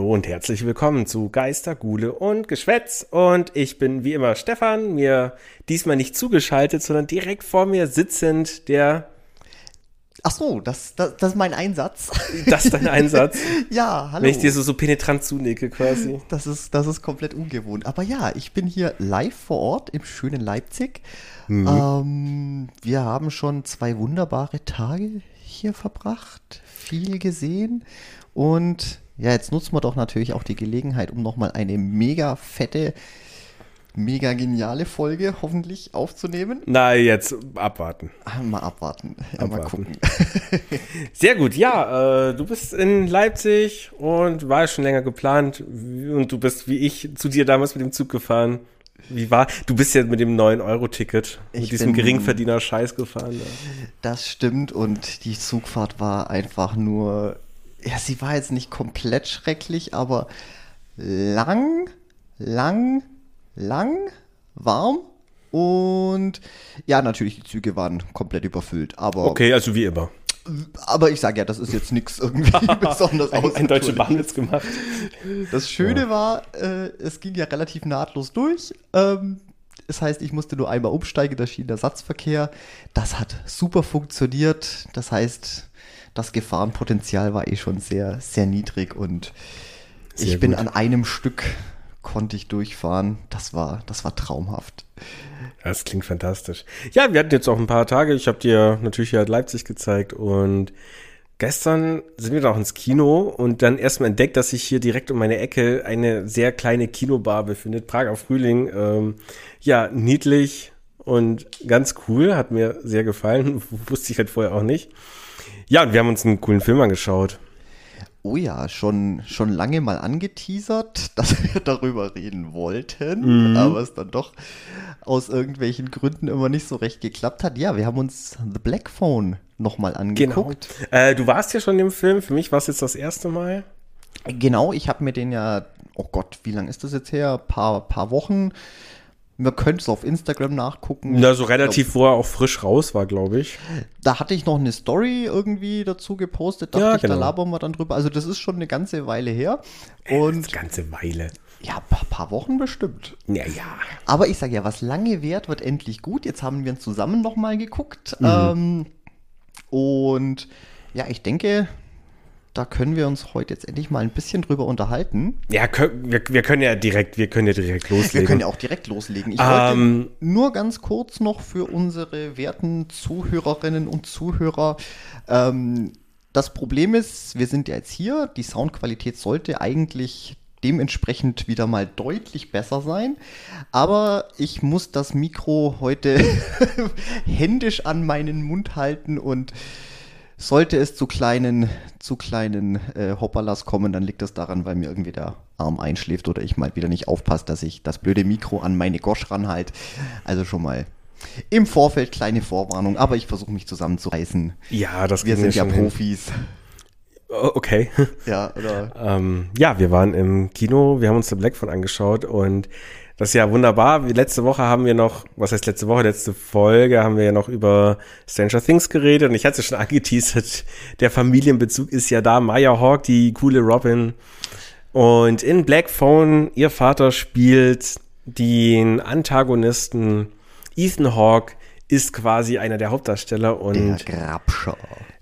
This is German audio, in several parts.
Hallo und herzlich willkommen zu Geister, Gule und Geschwätz. Und ich bin wie immer Stefan, mir diesmal nicht zugeschaltet, sondern direkt vor mir sitzend der. Ach so, das, das, das ist mein Einsatz. Das ist dein Einsatz? ja, hallo. Wenn ich dir so, so penetrant zunicke quasi. Das ist, das ist komplett ungewohnt. Aber ja, ich bin hier live vor Ort im schönen Leipzig. Mhm. Ähm, wir haben schon zwei wunderbare Tage hier verbracht, viel gesehen und ja, jetzt nutzen wir doch natürlich auch die Gelegenheit, um nochmal eine mega fette, mega geniale Folge hoffentlich aufzunehmen. Na, jetzt abwarten. Ah, mal abwarten. Ja, abwarten. Mal gucken. Sehr gut, ja, äh, du bist in Leipzig und war schon länger geplant und du bist wie ich zu dir damals mit dem Zug gefahren. Wie war? Du bist ja mit dem 9-Euro-Ticket, mit diesem Geringverdiener-Scheiß gefahren. Ja. Das stimmt und die Zugfahrt war einfach nur ja, sie war jetzt nicht komplett schrecklich, aber lang, lang, lang, warm. Und ja, natürlich, die Züge waren komplett überfüllt. Aber okay, also wie immer. Aber ich sage ja, das ist jetzt nichts irgendwie besonders aus. Ein deutsche Bahnwitz gemacht. Das Schöne ja. war, äh, es ging ja relativ nahtlos durch. Ähm, das heißt, ich musste nur einmal umsteigen, da schien der Satzverkehr. Das hat super funktioniert. Das heißt, das Gefahrenpotenzial war eh schon sehr, sehr niedrig und sehr ich bin an einem Stück konnte ich durchfahren. Das war, das war traumhaft. Das klingt fantastisch. Ja, wir hatten jetzt auch ein paar Tage. Ich habe dir natürlich hier Leipzig gezeigt und gestern sind wir da auch ins Kino und dann erstmal entdeckt, dass sich hier direkt um meine Ecke eine sehr kleine Kinobar befindet. Prager Frühling. Ähm, ja, niedlich und ganz cool. Hat mir sehr gefallen. Wusste ich halt vorher auch nicht. Ja, und wir haben uns einen coolen Film angeschaut. Oh ja, schon, schon lange mal angeteasert, dass wir darüber reden wollten, mhm. aber es dann doch aus irgendwelchen Gründen immer nicht so recht geklappt hat. Ja, wir haben uns The Black Phone nochmal angeguckt. Genau. Äh, du warst ja schon im Film, für mich war es jetzt das erste Mal. Genau, ich habe mir den ja, oh Gott, wie lange ist das jetzt her? Paar, paar Wochen man könnte es auf Instagram nachgucken. Na, so relativ, wo er auch frisch raus war, glaube ich. Da hatte ich noch eine Story irgendwie dazu gepostet. Dachte ja, ich, genau. da labern wir dann drüber. Also, das ist schon eine ganze Weile her. Und eine ganze Weile. Ja, ein paar, paar, Wochen bestimmt. Ja, ja. Aber ich sage ja, was lange währt, wird endlich gut. Jetzt haben wir uns zusammen nochmal geguckt. Mhm. Ähm, und ja, ich denke, da können wir uns heute jetzt endlich mal ein bisschen drüber unterhalten. Ja, wir, wir können ja direkt, wir können ja direkt loslegen. Wir können ja auch direkt loslegen. Ich wollte ähm, nur ganz kurz noch für unsere werten Zuhörerinnen und Zuhörer ähm, das Problem ist, wir sind ja jetzt hier, die Soundqualität sollte eigentlich dementsprechend wieder mal deutlich besser sein. Aber ich muss das Mikro heute händisch an meinen Mund halten und sollte es zu kleinen, zu kleinen äh, Hopperlas kommen, dann liegt das daran, weil mir irgendwie der Arm einschläft oder ich mal wieder nicht aufpasse, dass ich das blöde Mikro an meine Gosch ranhalte. Also schon mal im Vorfeld kleine Vorwarnung, aber ich versuche mich zusammenzureißen. Ja, das Wir sind ja Profis. Hin. Okay. Ja, oder? ähm, ja, wir waren im Kino, wir haben uns The Black von angeschaut und das ist ja wunderbar. Letzte Woche haben wir noch, was heißt letzte Woche, letzte Folge haben wir ja noch über Stranger Things geredet und ich hatte es schon angeteasert, der Familienbezug ist ja da. Maya Hawk, die coole Robin. Und in Black Phone, ihr Vater spielt den Antagonisten Ethan Hawke, ist quasi einer der Hauptdarsteller und der Grabscher.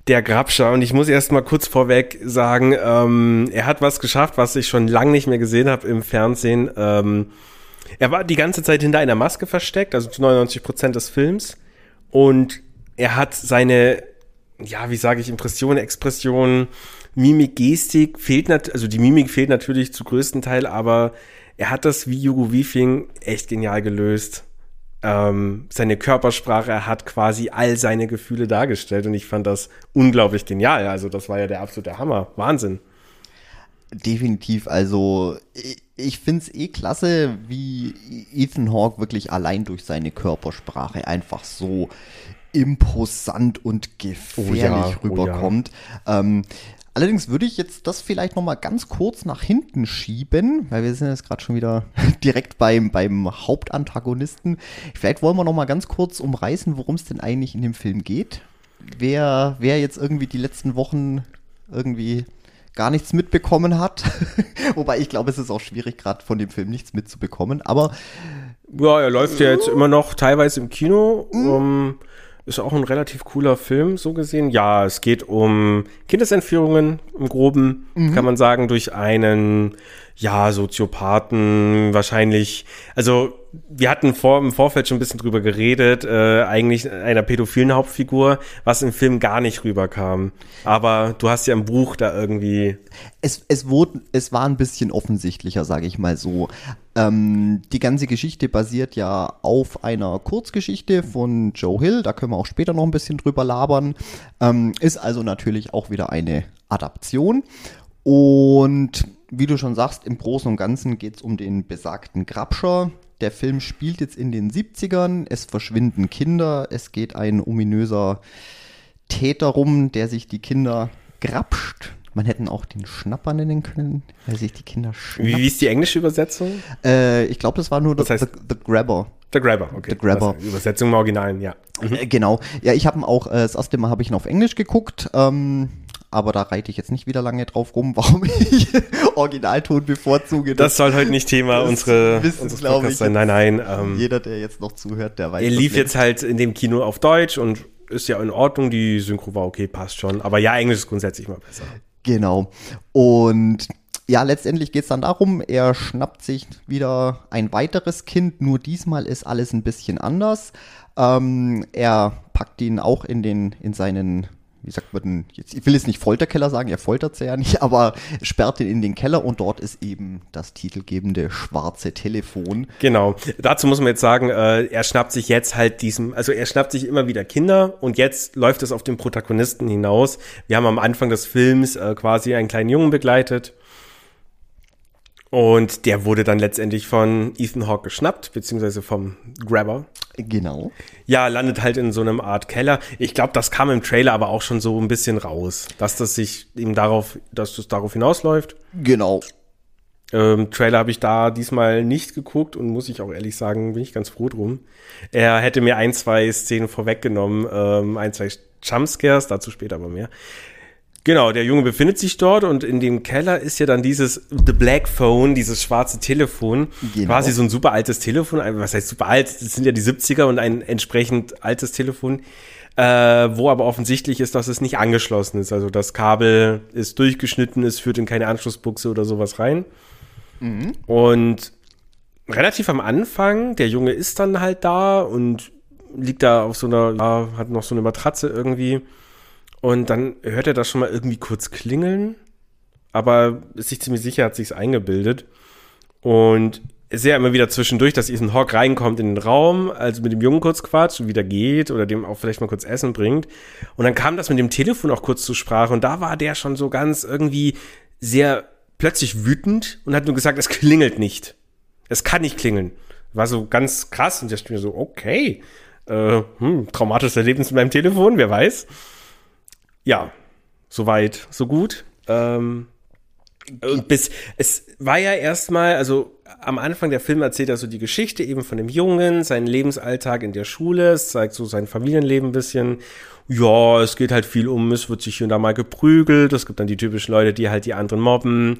Der Grabscher. Und ich muss erst mal kurz vorweg sagen, ähm, er hat was geschafft, was ich schon lange nicht mehr gesehen habe im Fernsehen. Ähm, er war die ganze Zeit hinter einer Maske versteckt, also zu 99 Prozent des Films. Und er hat seine, ja, wie sage ich, Impressionen, Expressionen, Mimik, Gestik fehlt natürlich, also die Mimik fehlt natürlich zu größten Teil, aber er hat das wie Hugo Weaving echt genial gelöst. Ähm, seine Körpersprache, er hat quasi all seine Gefühle dargestellt und ich fand das unglaublich genial. Also das war ja der absolute Hammer. Wahnsinn. Definitiv, also ich finde es eh klasse, wie Ethan Hawke wirklich allein durch seine Körpersprache einfach so imposant und gefährlich oh ja, rüberkommt. Oh ja. ähm, allerdings würde ich jetzt das vielleicht noch mal ganz kurz nach hinten schieben, weil wir sind jetzt gerade schon wieder direkt beim, beim Hauptantagonisten. Vielleicht wollen wir noch mal ganz kurz umreißen, worum es denn eigentlich in dem Film geht. Wer, wer jetzt irgendwie die letzten Wochen irgendwie gar nichts mitbekommen hat. Wobei ich glaube, es ist auch schwierig, gerade von dem Film nichts mitzubekommen. Aber ja, er läuft ja jetzt immer noch teilweise im Kino. Mhm. Um, ist auch ein relativ cooler Film, so gesehen. Ja, es geht um Kindesentführungen im Groben, mhm. kann man sagen, durch einen, ja, Soziopathen, wahrscheinlich, also wir hatten vor, im Vorfeld schon ein bisschen drüber geredet, äh, eigentlich einer pädophilen Hauptfigur, was im Film gar nicht rüberkam. Aber du hast ja im Buch da irgendwie. Es, es, wurde, es war ein bisschen offensichtlicher, sage ich mal so. Ähm, die ganze Geschichte basiert ja auf einer Kurzgeschichte von Joe Hill, da können wir auch später noch ein bisschen drüber labern. Ähm, ist also natürlich auch wieder eine Adaption. Und wie du schon sagst, im Großen und Ganzen geht es um den besagten Grabscher, der Film spielt jetzt in den 70ern, es verschwinden Kinder, es geht ein ominöser Täter rum, der sich die Kinder grapscht. Man hätte auch den Schnapper nennen können, weil sich die Kinder schnappt. Wie, wie ist die englische Übersetzung? Äh, ich glaube, das war nur das heißt, the, the, Grabber. The Grabber, okay. The Grabber. Das Übersetzung im Originalen, ja. Mhm. Äh, genau. Ja, ich habe ihn auch, äh, das erste Mal habe ich ihn auf Englisch geguckt. Ähm, aber da reite ich jetzt nicht wieder lange drauf rum, warum ich Originalton bevorzuge. Das, das soll heute nicht Thema unsere, wissen, glaube ich, sein. Nein, nein. Ähm, jeder, der jetzt noch zuhört, der weiß. Er lief jetzt halt in dem Kino auf Deutsch und ist ja in Ordnung. Die Synchro war okay, passt schon. Aber ja, Englisch ist grundsätzlich mal besser. Genau. Und ja, letztendlich geht es dann darum, er schnappt sich wieder ein weiteres Kind, nur diesmal ist alles ein bisschen anders. Ähm, er packt ihn auch in, den, in seinen wie sagt man denn, jetzt, ich will jetzt nicht Folterkeller sagen, er foltert sie ja nicht, aber sperrt ihn in den Keller und dort ist eben das titelgebende schwarze Telefon. Genau. Dazu muss man jetzt sagen, äh, er schnappt sich jetzt halt diesem, also er schnappt sich immer wieder Kinder und jetzt läuft es auf den Protagonisten hinaus. Wir haben am Anfang des Films äh, quasi einen kleinen Jungen begleitet und der wurde dann letztendlich von Ethan Hawke geschnappt, beziehungsweise vom Grabber. Genau. Ja, landet halt in so einem Art Keller. Ich glaube, das kam im Trailer aber auch schon so ein bisschen raus, dass das sich eben darauf, dass das darauf hinausläuft. Genau. Ähm, Trailer habe ich da diesmal nicht geguckt und muss ich auch ehrlich sagen, bin ich ganz froh drum. Er hätte mir ein, zwei Szenen vorweggenommen, ähm, ein, zwei Jumpscares, dazu später aber mehr. Genau, der Junge befindet sich dort und in dem Keller ist ja dann dieses The Black Phone, dieses schwarze Telefon. Genau. Quasi so ein super altes Telefon. Was heißt super alt? Das sind ja die 70er und ein entsprechend altes Telefon. Äh, wo aber offensichtlich ist, dass es nicht angeschlossen ist. Also das Kabel ist durchgeschnitten, es führt in keine Anschlussbuchse oder sowas rein. Mhm. Und relativ am Anfang, der Junge ist dann halt da und liegt da auf so einer, ja, hat noch so eine Matratze irgendwie und dann hört er das schon mal irgendwie kurz klingeln, aber ist sich ziemlich sicher, hat sich's eingebildet. Und ist ja immer wieder zwischendurch, dass Ethan Hawk reinkommt in den Raum, also mit dem Jungen kurz quatscht und wieder geht oder dem auch vielleicht mal kurz Essen bringt. Und dann kam das mit dem Telefon auch kurz zur Sprache und da war der schon so ganz irgendwie sehr plötzlich wütend und hat nur gesagt, es klingelt nicht. Es kann nicht klingeln. War so ganz krass und ich dachte mir so, okay, äh, hm, traumatisches Erlebnis mit meinem Telefon, wer weiß ja, soweit, so gut. Ähm, und bis, es war ja erstmal, also am Anfang der Film erzählt er so die Geschichte eben von dem Jungen, seinen Lebensalltag in der Schule, es zeigt so sein Familienleben ein bisschen. Ja, es geht halt viel um, es wird sich hier und da mal geprügelt, es gibt dann die typischen Leute, die halt die anderen mobben.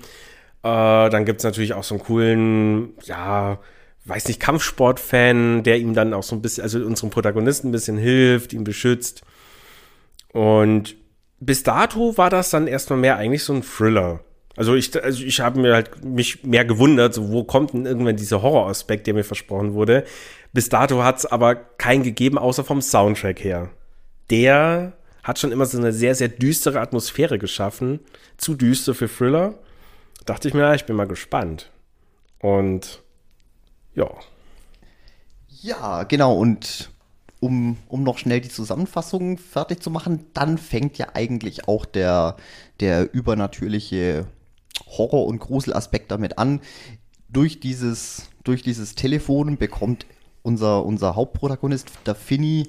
Äh, dann gibt's natürlich auch so einen coolen, ja, weiß nicht, Kampfsportfan, der ihm dann auch so ein bisschen, also unserem Protagonisten ein bisschen hilft, ihn beschützt. Und bis dato war das dann erstmal mehr eigentlich so ein Thriller. Also ich, also ich habe mir halt mich mehr gewundert, so wo kommt denn irgendwann dieser Horroraspekt, der mir versprochen wurde. Bis dato hat es aber keinen gegeben, außer vom Soundtrack her. Der hat schon immer so eine sehr, sehr düstere Atmosphäre geschaffen. Zu düster für Thriller. Dachte ich mir, ich bin mal gespannt. Und ja. Ja, genau. Und um, um noch schnell die Zusammenfassung fertig zu machen, dann fängt ja eigentlich auch der, der übernatürliche Horror- und Gruselaspekt damit an. Durch dieses, durch dieses Telefon bekommt unser, unser Hauptprotagonist, der Finny,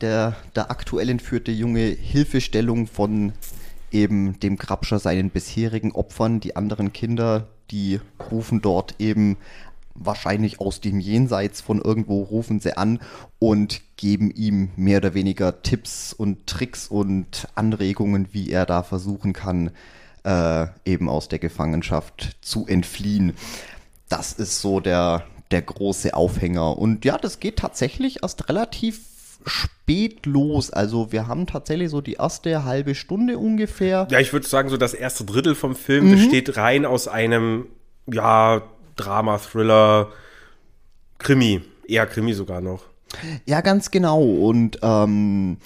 der, der aktuell entführte Junge, Hilfestellung von eben dem Grabscher seinen bisherigen Opfern. Die anderen Kinder, die rufen dort eben wahrscheinlich aus dem Jenseits von irgendwo rufen sie an und geben ihm mehr oder weniger Tipps und Tricks und Anregungen, wie er da versuchen kann, äh, eben aus der Gefangenschaft zu entfliehen. Das ist so der, der große Aufhänger. Und ja, das geht tatsächlich erst relativ spät los. Also wir haben tatsächlich so die erste halbe Stunde ungefähr. Ja, ich würde sagen, so das erste Drittel vom Film mhm. besteht rein aus einem, ja, Drama, Thriller, Krimi. Eher Krimi sogar noch. Ja, ganz genau. Und ähm,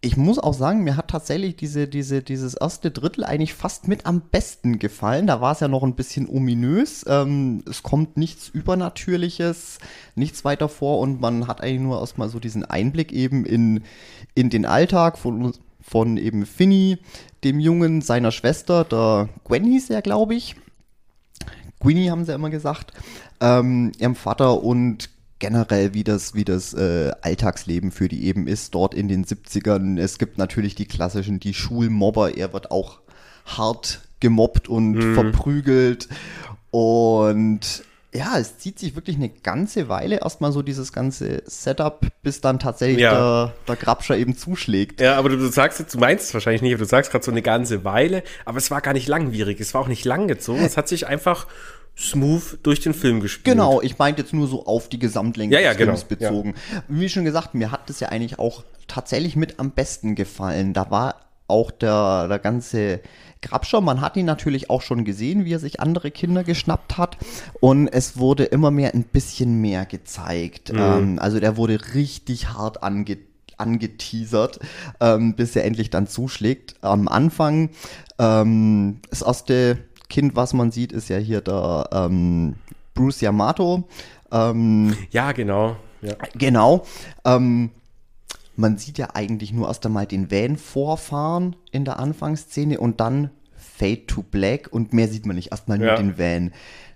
ich muss auch sagen, mir hat tatsächlich diese, diese, dieses erste Drittel eigentlich fast mit am besten gefallen. Da war es ja noch ein bisschen ominös. Ähm, es kommt nichts Übernatürliches, nichts weiter vor und man hat eigentlich nur erstmal so diesen Einblick eben in, in den Alltag von, von eben Finny, dem Jungen, seiner Schwester, der Gwen hieß er, glaube ich. Gwynny haben sie immer gesagt, ähm, ihrem Vater und generell, wie das, wie das äh, Alltagsleben für die eben ist, dort in den 70ern. Es gibt natürlich die klassischen, die Schulmobber, er wird auch hart gemobbt und mhm. verprügelt. Und ja, es zieht sich wirklich eine ganze Weile erstmal so dieses ganze Setup, bis dann tatsächlich ja. der, der Grabscher eben zuschlägt. Ja, aber du, du sagst jetzt, du meinst es wahrscheinlich nicht, aber du sagst gerade so eine ganze Weile, aber es war gar nicht langwierig, es war auch nicht langgezogen, es hat sich einfach smooth durch den Film gespielt. Genau, ich meinte jetzt nur so auf die Gesamtlänge ja, ja, des Films genau, bezogen. Ja. Wie schon gesagt, mir hat das ja eigentlich auch tatsächlich mit am besten gefallen. Da war auch der, der ganze Grabscher, man hat ihn natürlich auch schon gesehen, wie er sich andere Kinder geschnappt hat. Und es wurde immer mehr ein bisschen mehr gezeigt. Mhm. Ähm, also der wurde richtig hart ange angeteasert, ähm, bis er endlich dann zuschlägt. Am Anfang, ähm, das erste Kind, was man sieht, ist ja hier der ähm, Bruce Yamato. Ähm, ja, genau. Ja. Genau. Ähm, man sieht ja eigentlich nur erst einmal den Van vorfahren in der Anfangsszene und dann Fade to Black und mehr sieht man nicht. Erstmal nur ja. den Van.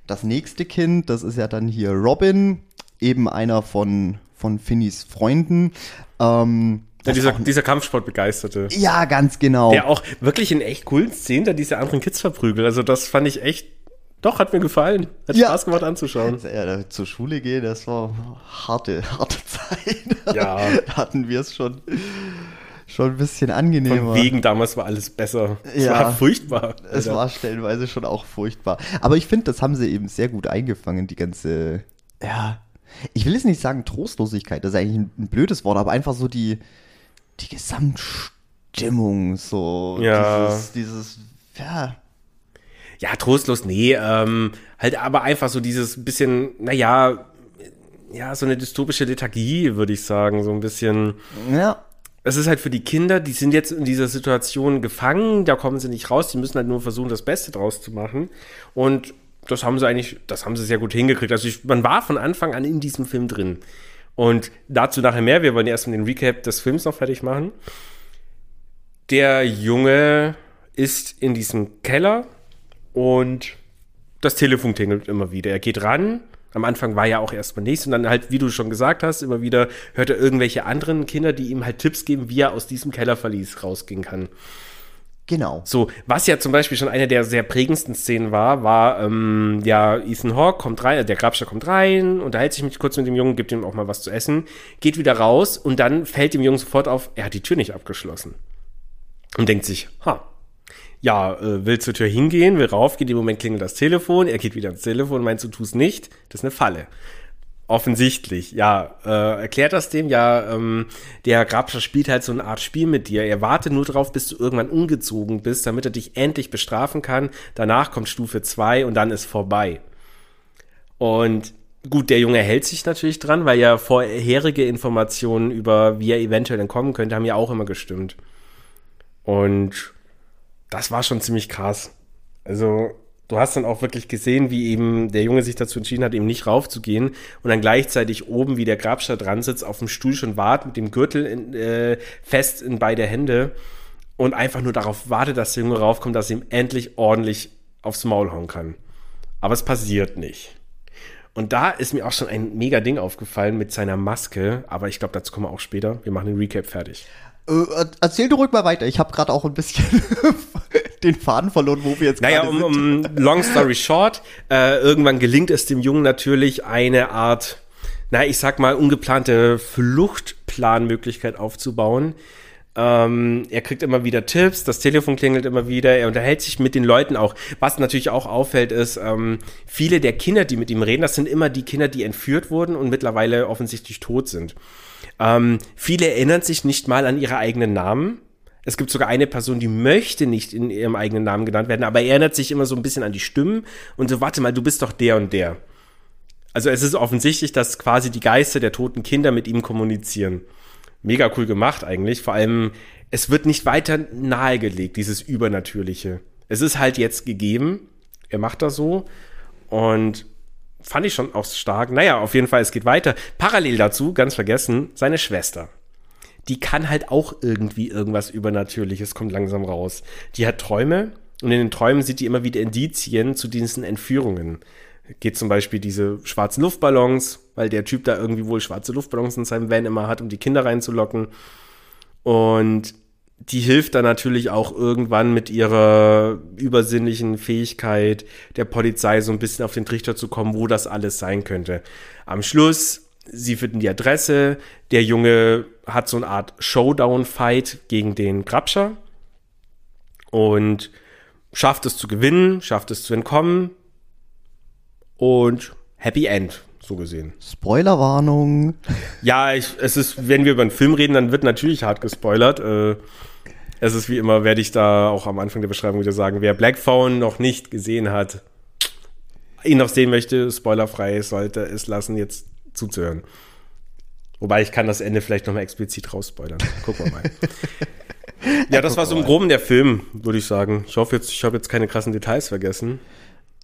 Das nächste Kind, das ist ja dann hier Robin, eben einer von, von Finnys Freunden. Ähm, ja, dieser, dieser Kampfsportbegeisterte. Ja, ganz genau. Der auch wirklich in echt coolen Szenen da diese anderen Kids verprügelt. Also das fand ich echt, doch, hat mir gefallen. Hat ja. Spaß gemacht anzuschauen. Ja, zur Schule gehen, das war harte, harte Zeit. Ja. da hatten wir es schon, schon ein bisschen angenehmer. Von wegen damals war alles besser. Es ja, war furchtbar. Es Alter. war stellenweise schon auch furchtbar. Aber ich finde, das haben sie eben sehr gut eingefangen, die ganze, ja, ich will jetzt nicht sagen Trostlosigkeit, das ist eigentlich ein, ein blödes Wort, aber einfach so die, die Gesamtstimmung, so ja. dieses, dieses, ja. Ja, trostlos, nee, ähm, halt aber einfach so dieses bisschen, naja, ja, so eine dystopische Lethargie, würde ich sagen, so ein bisschen. Ja. Es ist halt für die Kinder, die sind jetzt in dieser Situation gefangen, da kommen sie nicht raus, die müssen halt nur versuchen, das Beste draus zu machen. Und das haben sie eigentlich, das haben sie sehr gut hingekriegt. Also ich, man war von Anfang an in diesem Film drin. Und dazu nachher mehr. Wir wollen erstmal den Recap des Films noch fertig machen. Der Junge ist in diesem Keller und das Telefon tingelt immer wieder. Er geht ran. Am Anfang war ja auch erstmal nichts und dann halt, wie du schon gesagt hast, immer wieder hört er irgendwelche anderen Kinder, die ihm halt Tipps geben, wie er aus diesem Kellerverlies rausgehen kann. Genau. So, was ja zum Beispiel schon eine der sehr prägendsten Szenen war, war, ähm, ja, Ethan Hawke kommt rein, der Grabscher kommt rein, unterhält sich mit, kurz mit dem Jungen, gibt ihm auch mal was zu essen, geht wieder raus und dann fällt dem Jungen sofort auf, er hat die Tür nicht abgeschlossen. Und denkt sich, ha, ja, äh, will zur Tür hingehen, will raufgehen, im Moment klingelt das Telefon, er geht wieder ans Telefon, meinst du tust nicht, das ist eine Falle. Offensichtlich, ja. Äh, erklärt das dem, ja, ähm, der Grabscher spielt halt so eine Art Spiel mit dir. Er wartet nur drauf, bis du irgendwann umgezogen bist, damit er dich endlich bestrafen kann. Danach kommt Stufe 2 und dann ist vorbei. Und gut, der Junge hält sich natürlich dran, weil ja vorherige Informationen über, wie er eventuell entkommen könnte, haben ja auch immer gestimmt. Und das war schon ziemlich krass. Also, du hast dann auch wirklich gesehen, wie eben der Junge sich dazu entschieden hat, eben nicht raufzugehen und dann gleichzeitig oben, wie der Grabscher dran sitzt, auf dem Stuhl schon wartet, mit dem Gürtel in, äh, fest in beide Hände und einfach nur darauf wartet, dass der Junge raufkommt, dass er ihm endlich ordentlich aufs Maul hauen kann. Aber es passiert nicht. Und da ist mir auch schon ein mega Ding aufgefallen mit seiner Maske, aber ich glaube, dazu kommen wir auch später. Wir machen den Recap fertig. Äh, erzähl du ruhig mal weiter. Ich habe gerade auch ein bisschen den Faden verloren, wo wir jetzt naja, gerade um, sind. Um, long story short, äh, irgendwann gelingt es dem Jungen natürlich eine Art, na, ich sag mal, ungeplante Fluchtplanmöglichkeit aufzubauen. Ähm, er kriegt immer wieder Tipps, das Telefon klingelt immer wieder, er unterhält sich mit den Leuten auch. Was natürlich auch auffällt, ist, ähm, viele der Kinder, die mit ihm reden, das sind immer die Kinder, die entführt wurden und mittlerweile offensichtlich tot sind. Ähm, viele erinnern sich nicht mal an ihre eigenen Namen. Es gibt sogar eine Person, die möchte nicht in ihrem eigenen Namen genannt werden, aber er erinnert sich immer so ein bisschen an die Stimmen und so, warte mal, du bist doch der und der. Also es ist offensichtlich, dass quasi die Geister der toten Kinder mit ihm kommunizieren mega cool gemacht eigentlich. Vor allem, es wird nicht weiter nahegelegt, dieses Übernatürliche. Es ist halt jetzt gegeben. Er macht das so. Und fand ich schon auch stark. Naja, auf jeden Fall, es geht weiter. Parallel dazu, ganz vergessen, seine Schwester. Die kann halt auch irgendwie irgendwas Übernatürliches, kommt langsam raus. Die hat Träume und in den Träumen sieht die immer wieder Indizien zu diesen Entführungen geht zum Beispiel diese schwarzen Luftballons, weil der Typ da irgendwie wohl schwarze Luftballons in seinem Van immer hat, um die Kinder reinzulocken. Und die hilft dann natürlich auch irgendwann mit ihrer übersinnlichen Fähigkeit der Polizei so ein bisschen auf den Trichter zu kommen, wo das alles sein könnte. Am Schluss, sie finden die Adresse, der Junge hat so eine Art Showdown-Fight gegen den Grabscher und schafft es zu gewinnen, schafft es zu entkommen, und Happy End, so gesehen. Spoilerwarnung. Ja, ich, es ist, wenn wir über einen Film reden, dann wird natürlich hart gespoilert. Äh, es ist wie immer, werde ich da auch am Anfang der Beschreibung wieder sagen, wer Black Phone noch nicht gesehen hat, ihn noch sehen möchte, spoilerfrei, sollte es lassen, jetzt zuzuhören. Wobei ich kann das Ende vielleicht nochmal explizit rausspoilern. Gucken wir mal. ja, das war so im Groben der Film, würde ich sagen. Ich hoffe jetzt, ich habe jetzt keine krassen Details vergessen.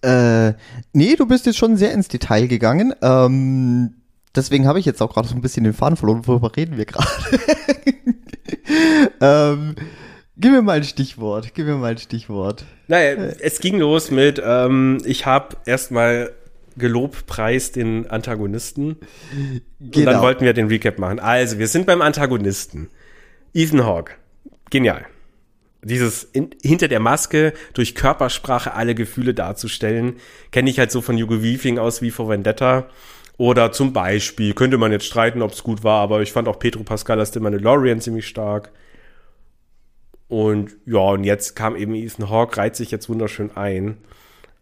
Äh, nee, du bist jetzt schon sehr ins Detail gegangen. Ähm, deswegen habe ich jetzt auch gerade so ein bisschen den Faden verloren. Worüber reden wir gerade? ähm, gib mir mal ein Stichwort. Gib mir mal ein Stichwort. Naja, es ging los mit, ähm, ich habe erstmal Gelobpreis den Antagonisten. Genau. Und dann genau. wollten wir den Recap machen. Also, wir sind beim Antagonisten. Ethan Hawke. Genial dieses in, hinter der Maske durch Körpersprache alle Gefühle darzustellen, kenne ich halt so von Hugo Weaving aus wie vor Vendetta. Oder zum Beispiel, könnte man jetzt streiten, ob es gut war, aber ich fand auch Pedro Pascal als der Mandalorian ziemlich stark. Und ja, und jetzt kam eben Ethan Hawke, reiht sich jetzt wunderschön ein.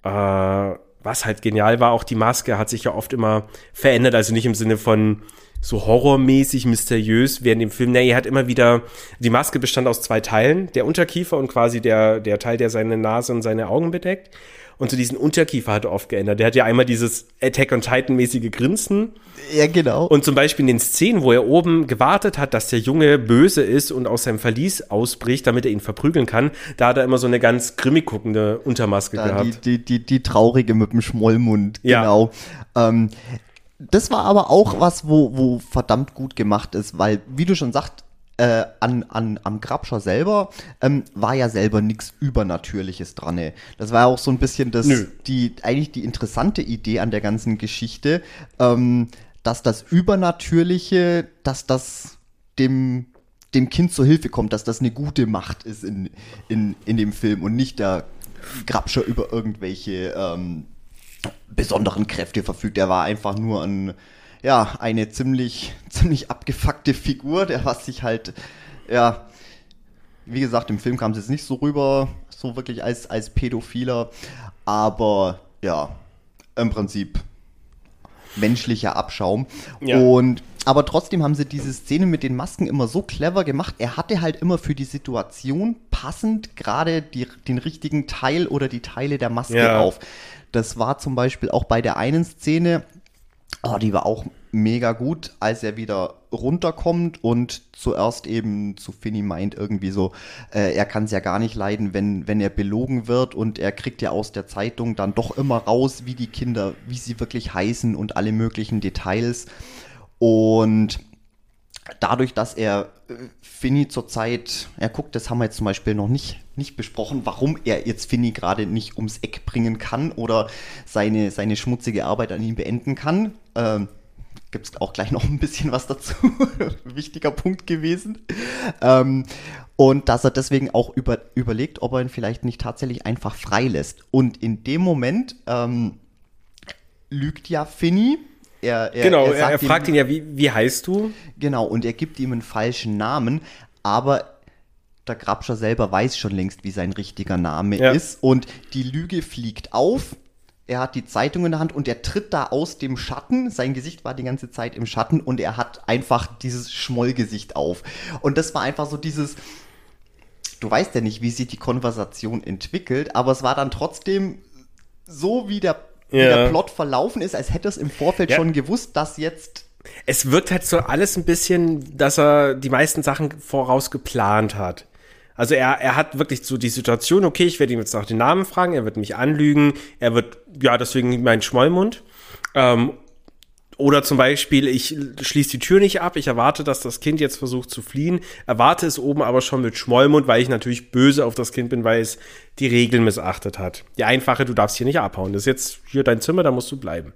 Äh, was halt genial war, auch die Maske hat sich ja oft immer verändert, also nicht im Sinne von so horrormäßig, mysteriös während dem Film. Nee, er hat immer wieder, die Maske bestand aus zwei Teilen, der Unterkiefer und quasi der, der Teil, der seine Nase und seine Augen bedeckt. Und zu so diesen Unterkiefer hat er oft geändert. Der hat ja einmal dieses Attack on Titan mäßige Grinsen. Ja, genau. Und zum Beispiel in den Szenen, wo er oben gewartet hat, dass der Junge böse ist und aus seinem Verlies ausbricht, damit er ihn verprügeln kann, da hat er immer so eine ganz grimmig guckende Untermaske da gehabt. Die, die, die, die traurige mit dem Schmollmund, ja. genau. Ähm, das war aber auch was, wo, wo verdammt gut gemacht ist, weil, wie du schon sagst, äh, an, an, am Grabscher selber ähm, war ja selber nichts Übernatürliches dran. Ey. Das war ja auch so ein bisschen das, die, eigentlich die interessante Idee an der ganzen Geschichte, ähm, dass das Übernatürliche, dass das dem, dem Kind zur Hilfe kommt, dass das eine gute Macht ist in, in, in dem Film und nicht der Grabscher über irgendwelche ähm, besonderen Kräfte verfügt. Er war einfach nur ein, ja, eine ziemlich, ziemlich abgefuckte Figur, der was sich halt, ja, wie gesagt, im Film kam es jetzt nicht so rüber, so wirklich als, als Pädophiler, aber ja, im Prinzip menschlicher Abschaum. Ja. Und aber trotzdem haben sie diese Szene mit den Masken immer so clever gemacht. Er hatte halt immer für die Situation passend gerade den richtigen Teil oder die Teile der Maske ja. auf. Das war zum Beispiel auch bei der einen Szene, oh, die war auch mega gut, als er wieder runterkommt und zuerst eben zu Finny meint irgendwie so, äh, er kann es ja gar nicht leiden, wenn, wenn er belogen wird und er kriegt ja aus der Zeitung dann doch immer raus, wie die Kinder, wie sie wirklich heißen und alle möglichen Details. Und dadurch, dass er äh, Finny zurzeit, er guckt, das haben wir jetzt zum Beispiel noch nicht, nicht besprochen, warum er jetzt Finny gerade nicht ums Eck bringen kann oder seine, seine schmutzige Arbeit an ihm beenden kann. Ähm, Gibt es auch gleich noch ein bisschen was dazu. Wichtiger Punkt gewesen. Ähm, und dass er deswegen auch über, überlegt, ob er ihn vielleicht nicht tatsächlich einfach freilässt. Und in dem Moment ähm, lügt ja Finny er, er, er, er fragt ihm, ihn ja, wie, wie heißt du? Genau, und er gibt ihm einen falschen Namen, aber der Grabscher selber weiß schon längst, wie sein richtiger Name Ja. ist. Und die Lüge fliegt auf. Er hat die Zeitung in der Hand und er tritt da aus dem Schatten. Sein Gesicht war die ganze Zeit im Schatten und er hat einfach dieses Schmollgesicht auf. Und das war einfach so dieses. Du weißt ja nicht, wie sich die Konversation entwickelt, aber es war dann trotzdem so, wie der, wie Ja. der Plot verlaufen ist, als hätte er es im Vorfeld Ja. schon gewusst, dass jetzt Es wirkt halt so alles ein bisschen, dass er die meisten Sachen voraus geplant hat. Also er, er hat wirklich so die Situation, okay, ich werde ihm jetzt nach den Namen fragen, er wird mich anlügen, er wird, ja, deswegen mein Schmollmund. Ähm, oder zum Beispiel, ich schließe die Tür nicht ab, ich erwarte, dass das Kind jetzt versucht zu fliehen, erwarte es oben aber schon mit Schmollmund, weil ich natürlich böse auf das Kind bin, weil es die Regeln missachtet hat. Die einfache, du darfst hier nicht abhauen. Das ist jetzt hier dein Zimmer, da musst du bleiben.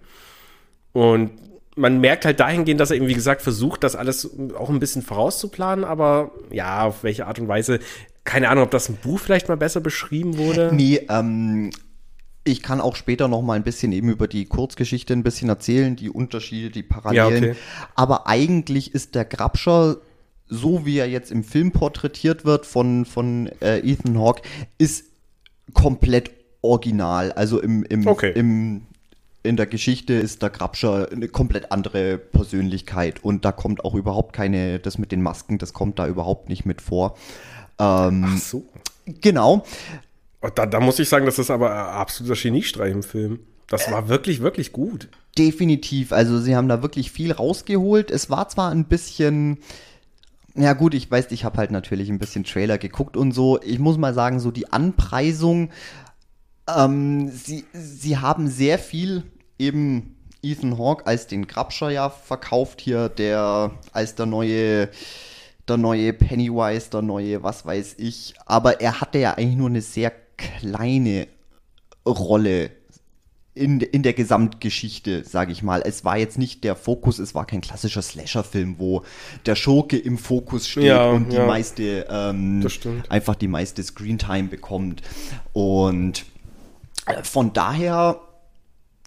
Und man merkt halt dahingehend, dass er eben, wie gesagt, versucht, das alles auch ein bisschen vorauszuplanen, aber ja, auf welche Art und Weise, keine Ahnung, ob das im Buch vielleicht mal besser beschrieben wurde. Nee, ähm, ich kann auch später noch mal ein bisschen eben über die Kurzgeschichte ein bisschen erzählen, die Unterschiede, die Parallelen. Ja, okay. Aber eigentlich ist der Grabscher, so wie er jetzt im Film porträtiert wird von, von äh, Ethan Hawke, ist komplett original. Also im, im, Okay. im in der Geschichte ist der Grabscher eine komplett andere Persönlichkeit und da kommt auch überhaupt keine, das mit den Masken, das kommt da überhaupt nicht mit vor. Ähm, Ach so. genau. Oh, Da, da muss ich sagen, das ist aber ein absoluter Geniestreich im Film. Das war wirklich, wirklich gut. Definitiv. Also sie haben da wirklich viel rausgeholt. Es war zwar ein bisschen. Ja gut, ich weiß, ich habe halt natürlich ein bisschen Trailer geguckt und so. Ich muss mal sagen, so die Anpreisung, ähm, sie, sie haben sehr viel eben Ethan Hawke als den Grabscher ja verkauft hier, der als der neue, der neue Pennywise, der neue was weiß ich. Aber er hatte ja eigentlich nur eine sehr kleine Rolle in, in der Gesamtgeschichte, sage ich mal. Es war jetzt nicht der Fokus, es war kein klassischer Slasher-Film, wo der Schurke im Fokus steht Ja, und die ja. meiste, ähm, einfach die meiste Screentime bekommt. Und von daher,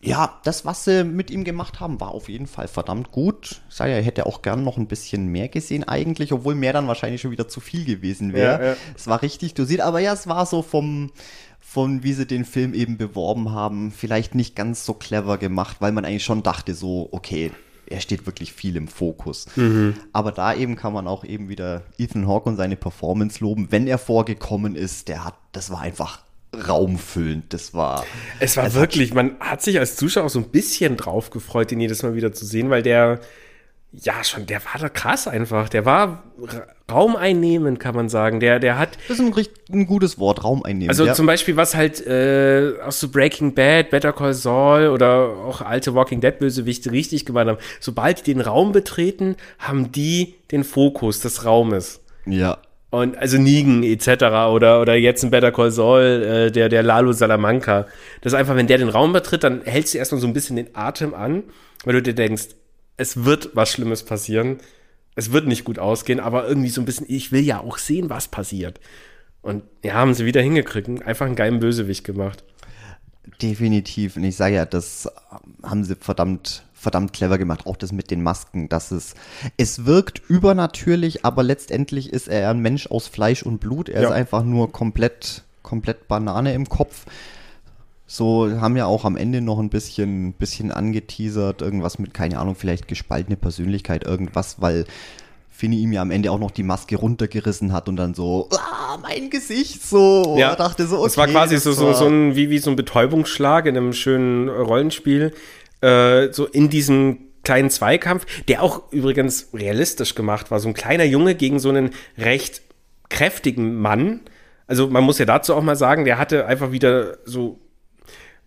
ja, das, was sie mit ihm gemacht haben, war auf jeden Fall verdammt gut. Ich sage ja, ich hätte auch gern noch ein bisschen mehr gesehen eigentlich, obwohl mehr dann wahrscheinlich schon wieder zu viel gewesen wäre. Ja, ja. Es war richtig dosiert, aber ja, es war so vom, von wie sie den Film eben beworben haben, vielleicht nicht ganz so clever gemacht, weil man eigentlich schon dachte so, okay, er steht wirklich viel im Fokus. Mhm. Aber da eben kann man auch eben wieder Ethan Hawke und seine Performance loben. Wenn er vorgekommen ist, der hat, das war einfach raumfüllend. Das war. Es war wirklich, man hat sich als Zuschauer auch so ein bisschen drauf gefreut, den jedes Mal wieder zu sehen, weil der, ja, schon, der war da krass einfach. Der war ra- raumeinnehmend, kann man sagen. Der, der hat, Das ist ein, ein gutes Wort, Raum einnehmen. also ja. zum Beispiel, was halt äh, aus so Breaking Bad, Better Call Saul oder auch alte Walking Dead Bösewichte richtig gemacht haben. Sobald die den Raum betreten, haben die den Fokus des Raumes. ja. Und also Negan etc. oder oder jetzt ein Better Call Saul, äh, der der Lalo Salamanca. Das ist einfach, wenn der den Raum betritt, dann hältst du erstmal so ein bisschen den Atem an, weil du dir denkst, es wird was Schlimmes passieren. Es wird nicht gut ausgehen, aber irgendwie so ein bisschen, ich will ja auch sehen, was passiert. Und ja, haben sie wieder hingekriegt, einfach einen geilen Bösewicht gemacht. Definitiv. Und ich sage ja, das haben sie verdammt, verdammt clever gemacht. Auch das mit den Masken. Das ist, es wirkt übernatürlich, aber letztendlich ist er ein Mensch aus Fleisch und Blut. Er Ja. ist einfach nur komplett, komplett Banane im Kopf. So haben ja auch am Ende noch ein bisschen, bisschen angeteasert, irgendwas mit, keine Ahnung, vielleicht gespaltene Persönlichkeit, irgendwas, weil Finny ihm ja am Ende auch noch die Maske runtergerissen hat und dann so, ah, mein Gesicht, so. Ja, dachte so, okay. Das war quasi so, so, so ein, wie, wie so ein Betäubungsschlag in einem schönen Rollenspiel. Äh, so in diesem kleinen Zweikampf, der auch übrigens realistisch gemacht war. So ein kleiner Junge gegen so einen recht kräftigen Mann. Also man muss ja dazu auch mal sagen, der hatte einfach wieder so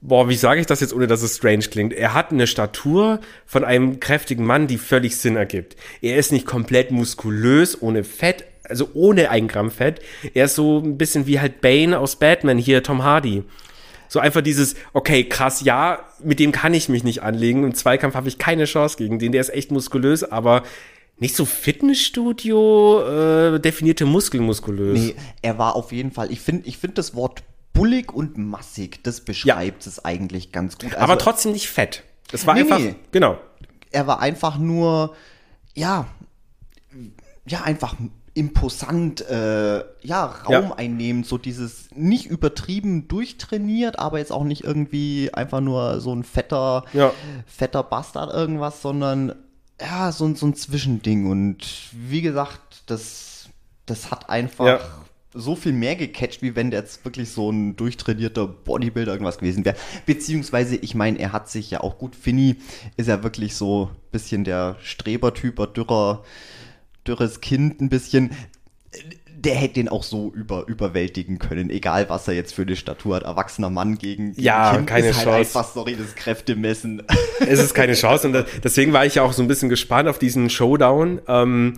Boah, wie sage ich das jetzt, ohne dass es strange klingt? Er hat eine Statur von einem kräftigen Mann, die völlig Sinn ergibt. Er ist nicht komplett muskulös, ohne Fett, also ohne ein Gramm Fett. Er ist so ein bisschen wie halt Bane aus Batman, hier Tom Hardy. So einfach dieses, okay, krass, ja, mit dem kann ich mich nicht anlegen. Im Zweikampf habe ich keine Chance gegen den. Der ist echt muskulös, aber nicht so Fitnessstudio, äh, definierte Muskeln muskulös. Nee, er war auf jeden Fall, ich finde ich find das Wort bullig und massig, das beschreibt es eigentlich ganz gut. aber Also, trotzdem nicht fett. Das war Nee, einfach, nee. genau. Er war einfach nur, ja, ja, einfach imposant, äh, ja, Raum ja. einnehmen, so dieses nicht übertrieben durchtrainiert, aber jetzt auch nicht irgendwie einfach nur so ein fetter, ja. fetter Bastard irgendwas, sondern ja, so, so ein Zwischending. Und wie gesagt, das, das hat einfach ja. so viel mehr gecatcht, wie wenn der jetzt wirklich so ein durchtrainierter Bodybuilder irgendwas gewesen wäre. Beziehungsweise, ich meine, er hat sich ja auch gut, Finny ist ja wirklich so ein bisschen der Strebertyp, dürrer dürres Kind ein bisschen, der hätte den auch so über, überwältigen können, egal was er jetzt für eine Statur hat. Erwachsener Mann gegen, gegen ja, kind keine ist halt Chance. einfach, sorry, das Kräftemessen. Es ist keine Chance und deswegen war ich ja auch so ein bisschen gespannt auf diesen Showdown. Ähm,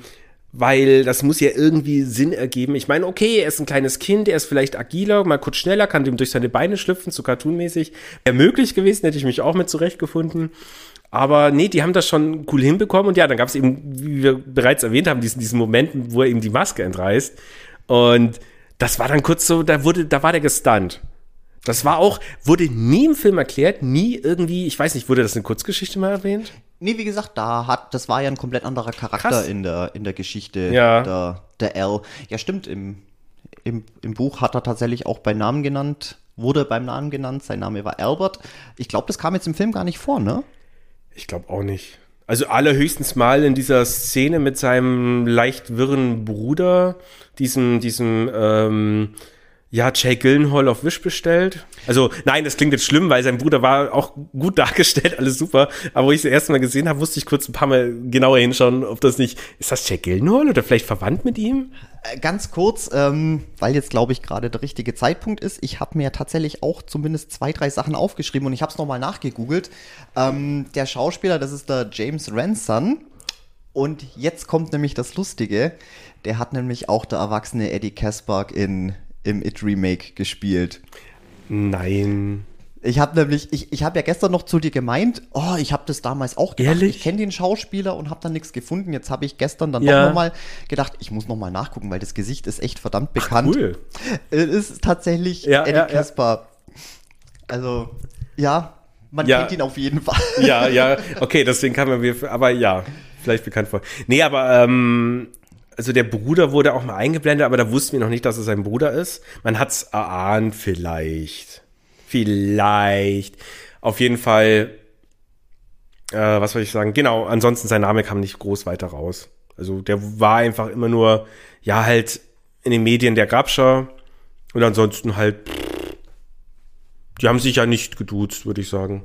weil das muss ja irgendwie Sinn ergeben. Ich meine, okay, er ist ein kleines Kind, er ist vielleicht agiler, mal kurz schneller, kann dem durch seine Beine schlüpfen, so cartoonmäßig. Wäre möglich gewesen, hätte ich mich auch mit zurechtgefunden. Aber nee, die haben das schon cool hinbekommen. Und ja, dann gab es eben, wie wir bereits erwähnt haben, diesen, diesen Moment, wo er ihm die Maske entreißt. Und das war dann kurz so, da wurde, da war der gestunt. Das war auch, wurde nie im Film erklärt, nie irgendwie, ich weiß nicht, wurde das in Kurzgeschichte mal erwähnt? Nee, wie gesagt, da hat, das war ja ein komplett anderer Charakter in der, in der Geschichte ja. der, der L. Ja, stimmt, im, im, im Buch hat er tatsächlich auch bei Namen genannt, wurde beim Namen genannt, sein Name war Albert. Ich glaube, das kam jetzt im Film gar nicht vor, ne? Ich glaube auch nicht. Also allerhöchstens mal in dieser Szene mit seinem leicht wirren Bruder, diesem, diesem, ähm, ja, Jay Gillenhall auf Wish bestellt. Also nein, das klingt jetzt schlimm, weil sein Bruder war auch gut dargestellt, alles super. Aber wo ich es erste Mal gesehen habe, musste ich kurz ein paar Mal genauer hinschauen, ob das nicht, ist das Jay Gillenhall oder vielleicht verwandt mit ihm? Äh, ganz kurz, ähm, weil jetzt glaube ich gerade der richtige Zeitpunkt ist. Ich habe mir tatsächlich auch zumindest zwei, drei Sachen aufgeschrieben und ich habe es nochmal nachgegoogelt. Ähm, der Schauspieler, das ist der James Ranson. Und jetzt kommt nämlich das Lustige. Der hat nämlich auch der erwachsene Eddie Kaspar in im It Remake gespielt. Nein. Ich habe nämlich, ich, ich habe ja gestern noch zu dir gemeint, oh, ich habe das damals auch gedacht. Ehrlich? Ich kenne den Schauspieler und habe dann nichts gefunden. Jetzt habe ich gestern dann ja. doch nochmal gedacht, ich muss nochmal nachgucken, weil das Gesicht ist echt verdammt bekannt. Ach, cool. Es ist tatsächlich ja, Eddie ja, Kaspar. Also, ja, man ja. kennt ihn auf jeden Fall. Ja, ja, okay, deswegen kann man mir, aber ja, vielleicht bekannt vor. Nee, aber ähm, also der Bruder wurde auch mal eingeblendet, aber da wussten wir noch nicht, dass es sein Bruder ist. Man hat es erahnt, vielleicht. Vielleicht. Auf jeden Fall, äh, was soll ich sagen? Genau, ansonsten sein Name kam nicht groß weiter raus. Also der war einfach immer nur, ja, halt in den Medien der Grabscher und ansonsten halt, die haben sich ja nicht geduzt, würde ich sagen.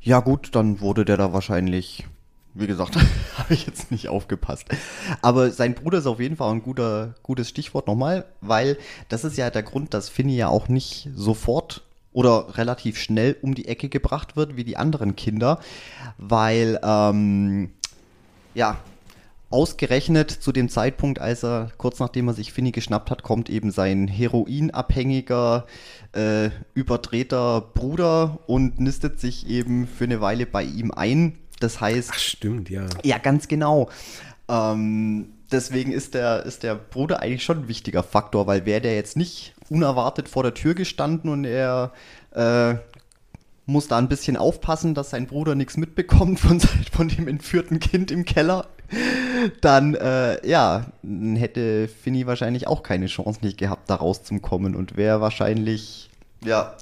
Ja gut, dann wurde der da wahrscheinlich wie gesagt, habe ich jetzt nicht aufgepasst. Aber sein Bruder ist auf jeden Fall ein guter, gutes Stichwort nochmal, weil das ist ja der Grund, dass Finny ja auch nicht sofort oder relativ schnell um die Ecke gebracht wird wie die anderen Kinder, weil ähm, ja ausgerechnet zu dem Zeitpunkt, als er kurz nachdem er sich Finny geschnappt hat, kommt eben sein heroinabhängiger, äh, überdrehter Bruder und nistet sich eben für eine Weile bei ihm ein das heißt. Ach, stimmt, ja. Ja, ganz genau. Ähm, deswegen ist der, ist der Bruder eigentlich schon ein wichtiger Faktor, weil wäre der jetzt nicht unerwartet vor der Tür gestanden und er äh, muss da ein bisschen aufpassen, dass sein Bruder nichts mitbekommt von, von dem entführten Kind im Keller, dann äh, ja, hätte Finny wahrscheinlich auch keine Chance nicht gehabt, da rauszukommen und wäre wahrscheinlich ja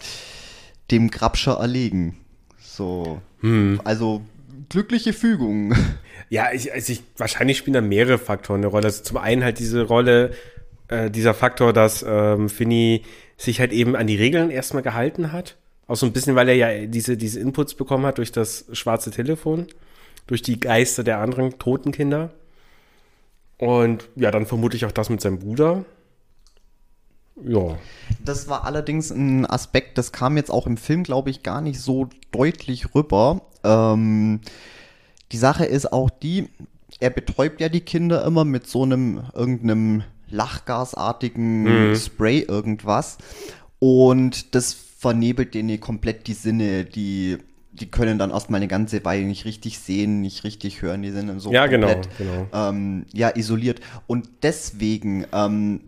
dem Grabscher erlegen. So. Hm. Also glückliche Fügung. Ja, ich, also ich, wahrscheinlich spielen da mehrere Faktoren eine Rolle. Also zum einen halt diese Rolle, äh, dieser Faktor, dass ähm, Finny sich halt eben an die Regeln erstmal gehalten hat. Auch so ein bisschen, weil er ja diese, diese Inputs bekommen hat durch das schwarze Telefon, durch die Geister der anderen toten Kinder. Und ja, dann vermute ich auch das mit seinem Bruder. Ja. Das war allerdings ein Aspekt, das kam jetzt auch im Film, glaube ich, gar nicht so deutlich rüber. Ähm, die Sache ist auch die, er betäubt ja die Kinder immer mit so einem irgendeinem Lachgasartigen mhm. Spray irgendwas und das vernebelt denen komplett die Sinne, die die können dann erstmal eine ganze Weile nicht richtig sehen, nicht richtig hören, die sind dann so ja, genau, komplett genau, genau. Ähm, ja, isoliert. Und deswegen ähm,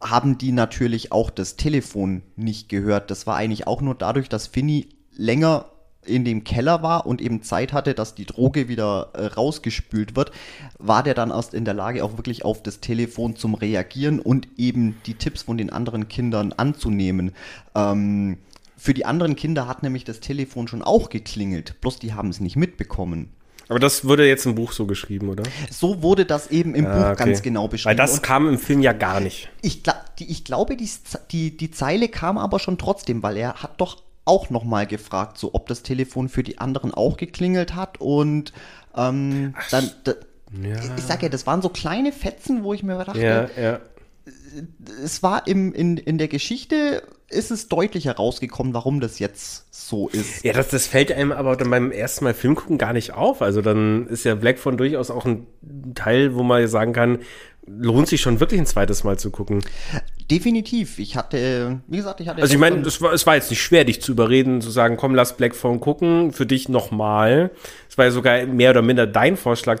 haben die natürlich auch das Telefon nicht gehört. Das war eigentlich auch nur dadurch, dass Finny länger in dem Keller war und eben Zeit hatte, dass die Droge wieder äh, rausgespült wird, war der dann erst in der Lage, auch wirklich auf das Telefon zum Reagieren und eben die Tipps von den anderen Kindern anzunehmen. Ähm, für die anderen Kinder hat nämlich das Telefon schon auch geklingelt, bloß die haben es nicht mitbekommen. Aber das wurde jetzt im Buch so geschrieben, oder? So wurde das eben im ah, Buch okay. ganz genau beschrieben. Weil das Und kam im Film ja gar nicht. Ich, ich glaube, die, die, die Zeile kam aber schon trotzdem, weil er hat doch auch nochmal gefragt, so ob das Telefon für die anderen auch geklingelt hat und ähm, Ach, dann, da, ja. ich sag ja, das waren so kleine Fetzen, wo ich mir dachte, ja, ja. es war im, in, in der Geschichte ist es deutlich herausgekommen, warum das jetzt so ist. Ja, das, das fällt einem aber dann beim ersten Mal Film gucken gar nicht auf. Also dann ist ja Black Phone durchaus auch ein Teil, wo man sagen kann, lohnt sich schon wirklich ein zweites Mal zu gucken. Definitiv. Ich hatte, wie gesagt, ich hatte. Also ich meine, es war, es war jetzt nicht schwer, dich zu überreden, zu sagen, komm, lass Black Phone gucken, für dich nochmal. Es war ja sogar mehr oder minder dein Vorschlag,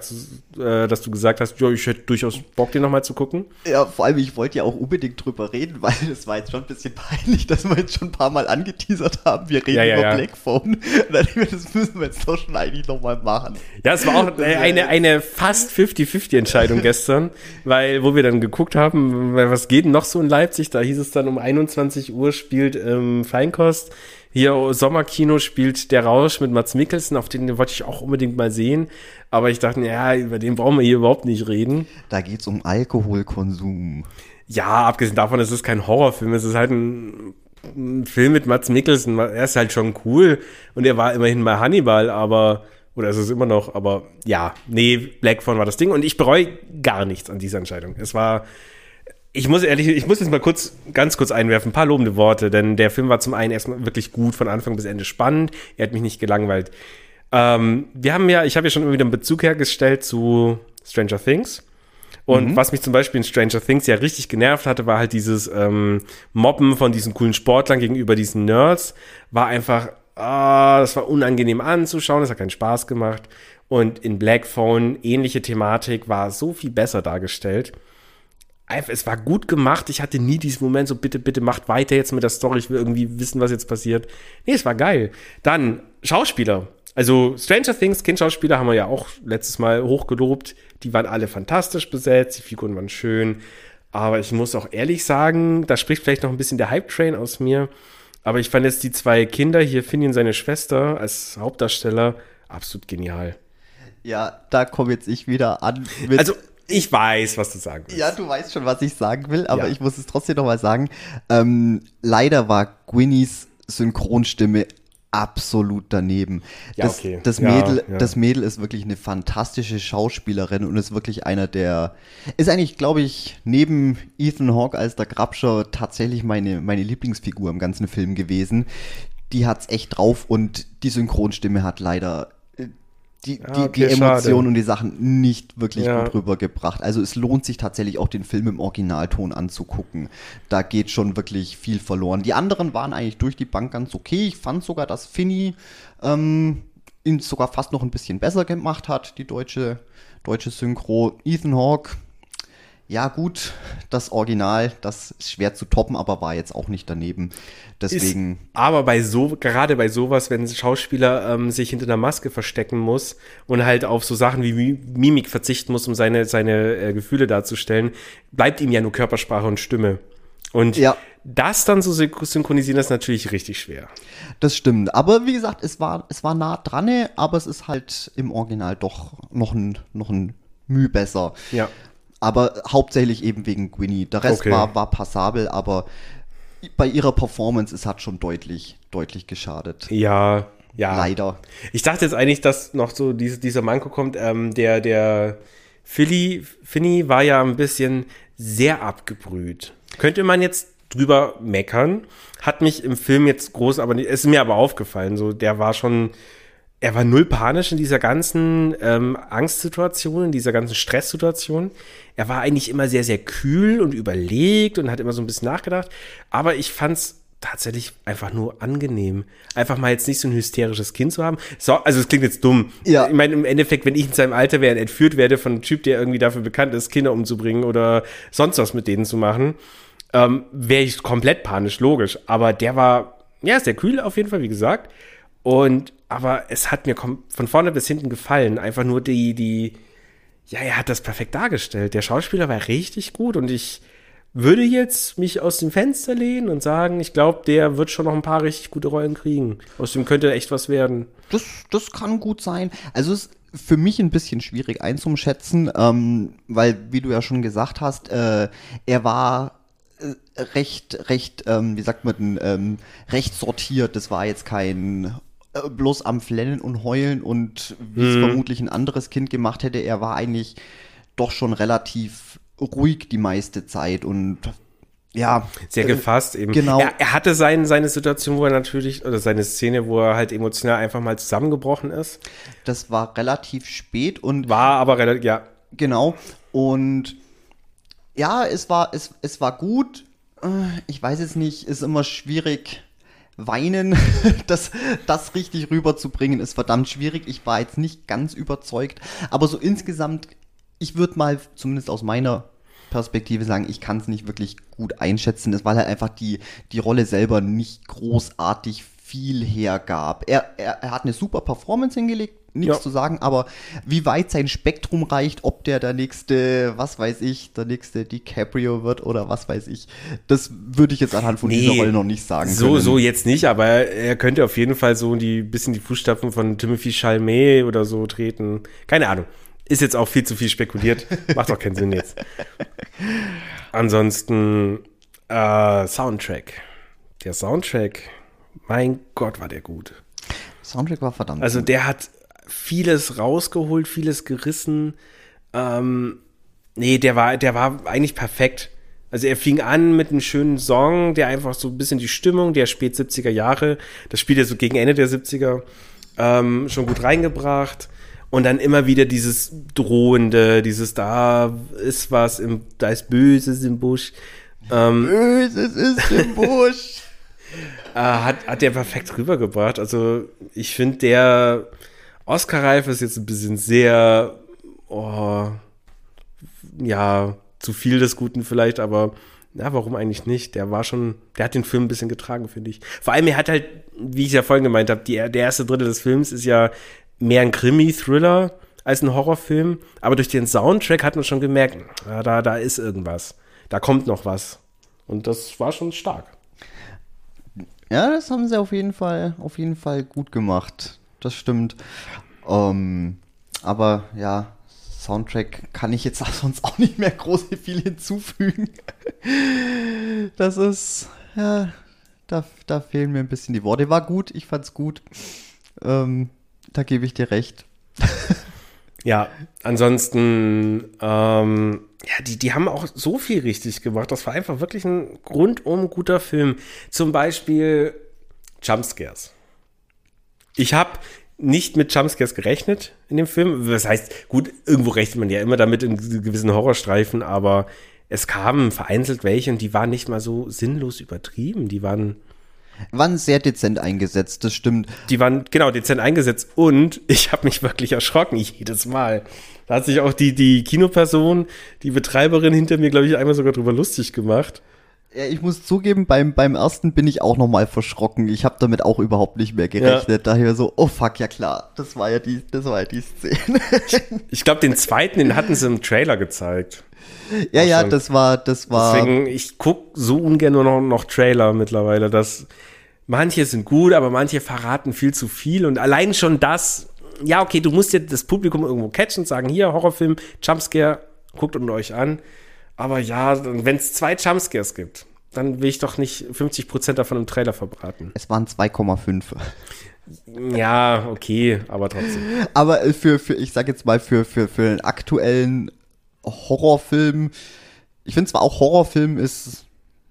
äh, dass du gesagt hast, ja, ich hätte durchaus Bock, den nochmal zu gucken. Ja, vor allem, ich wollte ja auch unbedingt drüber reden, weil es war jetzt schon ein bisschen peinlich, dass wir jetzt schon ein paar Mal angeteasert haben, wir reden ja, ja, über ja. Black Phone. das müssen wir jetzt doch schon eigentlich nochmal machen. Ja, es war auch eine, eine fast 50-50 Entscheidung gestern, weil, wo wir dann geguckt haben, was geht denn noch so in Leipzig. Da hieß es dann um 21 Uhr spielt ähm, Feinkost. Hier Sommerkino spielt Der Rausch mit Mats Mikkelsen, auf den, den wollte ich auch unbedingt mal sehen. Aber ich dachte, ja, über den brauchen wir hier überhaupt nicht reden. Da geht es um Alkoholkonsum. Ja, abgesehen davon, es ist kein Horrorfilm, es ist halt ein, ein Film mit Mats Mikkelsen. Er ist halt schon cool und er war immerhin bei Hannibal, aber oder ist es immer noch, aber ja, nee, Black Phone war das Ding und ich bereue gar nichts an dieser Entscheidung. Es war ich muss ehrlich, ich muss jetzt mal kurz, ganz kurz einwerfen, ein paar lobende Worte, denn der Film war zum einen erstmal wirklich gut, von Anfang bis Ende spannend. Er hat mich nicht gelangweilt. Ähm, wir haben ja, ich habe ja schon immer wieder einen Bezug hergestellt zu Stranger Things. Und mhm. was mich zum Beispiel in Stranger Things ja richtig genervt hatte, war halt dieses ähm, Mobben von diesen coolen Sportlern gegenüber diesen Nerds. War einfach, ah, das war unangenehm anzuschauen, das hat keinen Spaß gemacht. Und in Black Phone, ähnliche Thematik, war so viel besser dargestellt es war gut gemacht. Ich hatte nie diesen Moment, so bitte, bitte macht weiter jetzt mit der Story. Ich will irgendwie wissen, was jetzt passiert. Nee, es war geil. Dann Schauspieler. Also Stranger Things, Kindschauspieler haben wir ja auch letztes Mal hochgelobt. Die waren alle fantastisch besetzt, die Figuren waren schön. Aber ich muss auch ehrlich sagen, da spricht vielleicht noch ein bisschen der Hype-Train aus mir. Aber ich fand jetzt die zwei Kinder hier, Finny und seine Schwester, als Hauptdarsteller absolut genial. Ja, da komme jetzt ich wieder an. also ich weiß, was du sagen willst. Ja, du weißt schon, was ich sagen will, aber ja. ich muss es trotzdem nochmal sagen. Ähm, leider war Gwynnies Synchronstimme absolut daneben. Ja, das, okay. das, Mädel, ja, das Mädel ist wirklich eine fantastische Schauspielerin und ist wirklich einer der, ist eigentlich, glaube ich, neben Ethan Hawke als der Grabscher tatsächlich meine, meine Lieblingsfigur im ganzen Film gewesen. Die hat's echt drauf und die Synchronstimme hat leider die, ja, okay, die, Emotionen und die Sachen nicht wirklich ja. gut rübergebracht. Also es lohnt sich tatsächlich auch den Film im Originalton anzugucken. Da geht schon wirklich viel verloren. Die anderen waren eigentlich durch die Bank ganz okay. Ich fand sogar, dass Finny ähm, ihn sogar fast noch ein bisschen besser gemacht hat, die deutsche, deutsche Synchro. Ethan Hawke ja gut, das Original, das ist schwer zu toppen, aber war jetzt auch nicht daneben. Deswegen. Ist aber bei so, gerade bei sowas, wenn ein Schauspieler ähm, sich hinter einer Maske verstecken muss und halt auf so Sachen wie Mimik verzichten muss, um seine, seine äh, Gefühle darzustellen, bleibt ihm ja nur Körpersprache und Stimme. Und ja. das dann zu so synchronisieren, ist natürlich richtig schwer. Das stimmt. Aber wie gesagt, es war, es war nah dran, aber es ist halt im Original doch noch ein, noch ein Mühe besser. Ja aber hauptsächlich eben wegen Gwynny. Der Rest okay. war, war passabel, aber bei ihrer Performance, es hat schon deutlich, deutlich geschadet. Ja, ja. Leider. Ich dachte jetzt eigentlich, dass noch so diese, dieser Manko kommt, ähm, der, der Philly, Finny war ja ein bisschen sehr abgebrüht. Könnte man jetzt drüber meckern. Hat mich im Film jetzt groß, aber ist mir aber aufgefallen. So, der war schon er war null panisch in dieser ganzen ähm, Angstsituation, in dieser ganzen Stresssituation. Er war eigentlich immer sehr, sehr kühl und überlegt und hat immer so ein bisschen nachgedacht. Aber ich fand es tatsächlich einfach nur angenehm. Einfach mal jetzt nicht so ein hysterisches Kind zu haben. So, also es klingt jetzt dumm. Ja. Ich meine, im Endeffekt, wenn ich in seinem Alter wäre und entführt werde von einem Typ, der irgendwie dafür bekannt ist, Kinder umzubringen oder sonst was mit denen zu machen, ähm, wäre ich komplett panisch, logisch. Aber der war, ja, sehr kühl auf jeden Fall, wie gesagt. Und aber es hat mir von vorne bis hinten gefallen. Einfach nur die, die, ja, er hat das perfekt dargestellt. Der Schauspieler war richtig gut und ich würde jetzt mich aus dem Fenster lehnen und sagen, ich glaube, der wird schon noch ein paar richtig gute Rollen kriegen. Aus dem könnte echt was werden. Das, das kann gut sein. Also es ist für mich ein bisschen schwierig einzuschätzen, ähm, weil, wie du ja schon gesagt hast, äh, er war äh, recht, recht, ähm, wie sagt man ähm, recht sortiert. Das war jetzt kein äh, bloß am Flennen und Heulen und wie es hm. vermutlich ein anderes Kind gemacht hätte. Er war eigentlich doch schon relativ ruhig die meiste Zeit und ja. Sehr äh, gefasst eben. Genau. Er, er, hatte sein, seine Situation, wo er natürlich, oder seine Szene, wo er halt emotional einfach mal zusammengebrochen ist. Das war relativ spät und. War aber relativ, ja. Genau. Und ja, es war, es, es war gut. Äh, ich weiß es nicht, ist immer schwierig. Weinen, das, das richtig rüberzubringen, ist verdammt schwierig. Ich war jetzt nicht ganz überzeugt. Aber so insgesamt, ich würde mal zumindest aus meiner Perspektive sagen, ich kann es nicht wirklich gut einschätzen, weil er einfach die, die Rolle selber nicht großartig viel hergab. Er, er, er hat eine super Performance hingelegt, nichts ja. zu sagen, aber wie weit sein Spektrum reicht, ob der der nächste, was weiß ich, der nächste DiCaprio wird oder was weiß ich, das würde ich jetzt anhand von nee, dieser Rolle noch nicht sagen. So, können. so jetzt nicht, aber er könnte auf jeden Fall so die bisschen die Fußstapfen von Timothy Chalamet oder so treten. Keine Ahnung. Ist jetzt auch viel zu viel spekuliert. Macht doch keinen Sinn jetzt. Ansonsten äh, Soundtrack. Der Soundtrack, mein Gott, war der gut. Soundtrack war verdammt. Also der hat vieles rausgeholt, vieles gerissen. Ähm, nee, der war, der war eigentlich perfekt. Also er fing an mit einem schönen Song, der einfach so ein bisschen die Stimmung der spät 70er Jahre, das spielt er so gegen Ende der 70er, ähm, schon gut reingebracht. Und dann immer wieder dieses drohende, dieses da ist was, im, da ist Böses im Busch. Ähm, Böses ist im Busch. äh, hat, hat der perfekt rübergebracht. Also ich finde, der Oscar-Reif ist jetzt ein bisschen sehr, oh, ja, zu viel des Guten vielleicht, aber ja, warum eigentlich nicht? Der war schon, der hat den Film ein bisschen getragen, finde ich. Vor allem, er hat halt, wie ich ja vorhin gemeint habe, der erste Drittel des Films ist ja mehr ein Krimi-Thriller als ein Horrorfilm. Aber durch den Soundtrack hat man schon gemerkt, da, da ist irgendwas. Da kommt noch was. Und das war schon stark. Ja, das haben sie auf jeden Fall, auf jeden Fall gut gemacht. Das stimmt. Ähm, aber ja, Soundtrack kann ich jetzt sonst auch nicht mehr groß viel hinzufügen. Das ist, ja, da, da fehlen mir ein bisschen die Worte. War gut, ich fand's gut. Ähm, da gebe ich dir recht. ja, ansonsten, ähm, ja, die, die haben auch so viel richtig gemacht. Das war einfach wirklich ein rundum guter Film. Zum Beispiel Jumpscares. Ich habe nicht mit Jumpscares gerechnet in dem Film. Das heißt, gut, irgendwo rechnet man ja immer damit in gewissen Horrorstreifen, aber es kamen vereinzelt welche und die waren nicht mal so sinnlos übertrieben. Die waren waren sehr dezent eingesetzt, das stimmt. Die waren genau dezent eingesetzt und ich habe mich wirklich erschrocken jedes Mal. Da hat sich auch die, die Kinoperson, die Betreiberin hinter mir, glaube ich, einmal sogar drüber lustig gemacht. Ja, ich muss zugeben, beim, beim ersten bin ich auch nochmal verschrocken. Ich habe damit auch überhaupt nicht mehr gerechnet. Ja. Daher so, oh fuck, ja klar, das war ja die, das war ja die Szene. ich glaube, den zweiten, den hatten sie im Trailer gezeigt. Ja, ja, das war, das war. Deswegen, ich guck so ungern nur noch, noch Trailer mittlerweile. dass manche sind gut, aber manche verraten viel zu viel. Und allein schon das, ja, okay, du musst ja das Publikum irgendwo catchen und sagen, hier, Horrorfilm, Jumpscare, guckt und euch an. Aber ja, wenn es zwei Jumpscares gibt, dann will ich doch nicht 50% davon im Trailer verbraten. Es waren 2,5. Ja, okay, aber trotzdem. Aber für, für ich sag jetzt mal, für, für, für einen aktuellen Horrorfilm. Ich finde zwar auch Horrorfilm ist,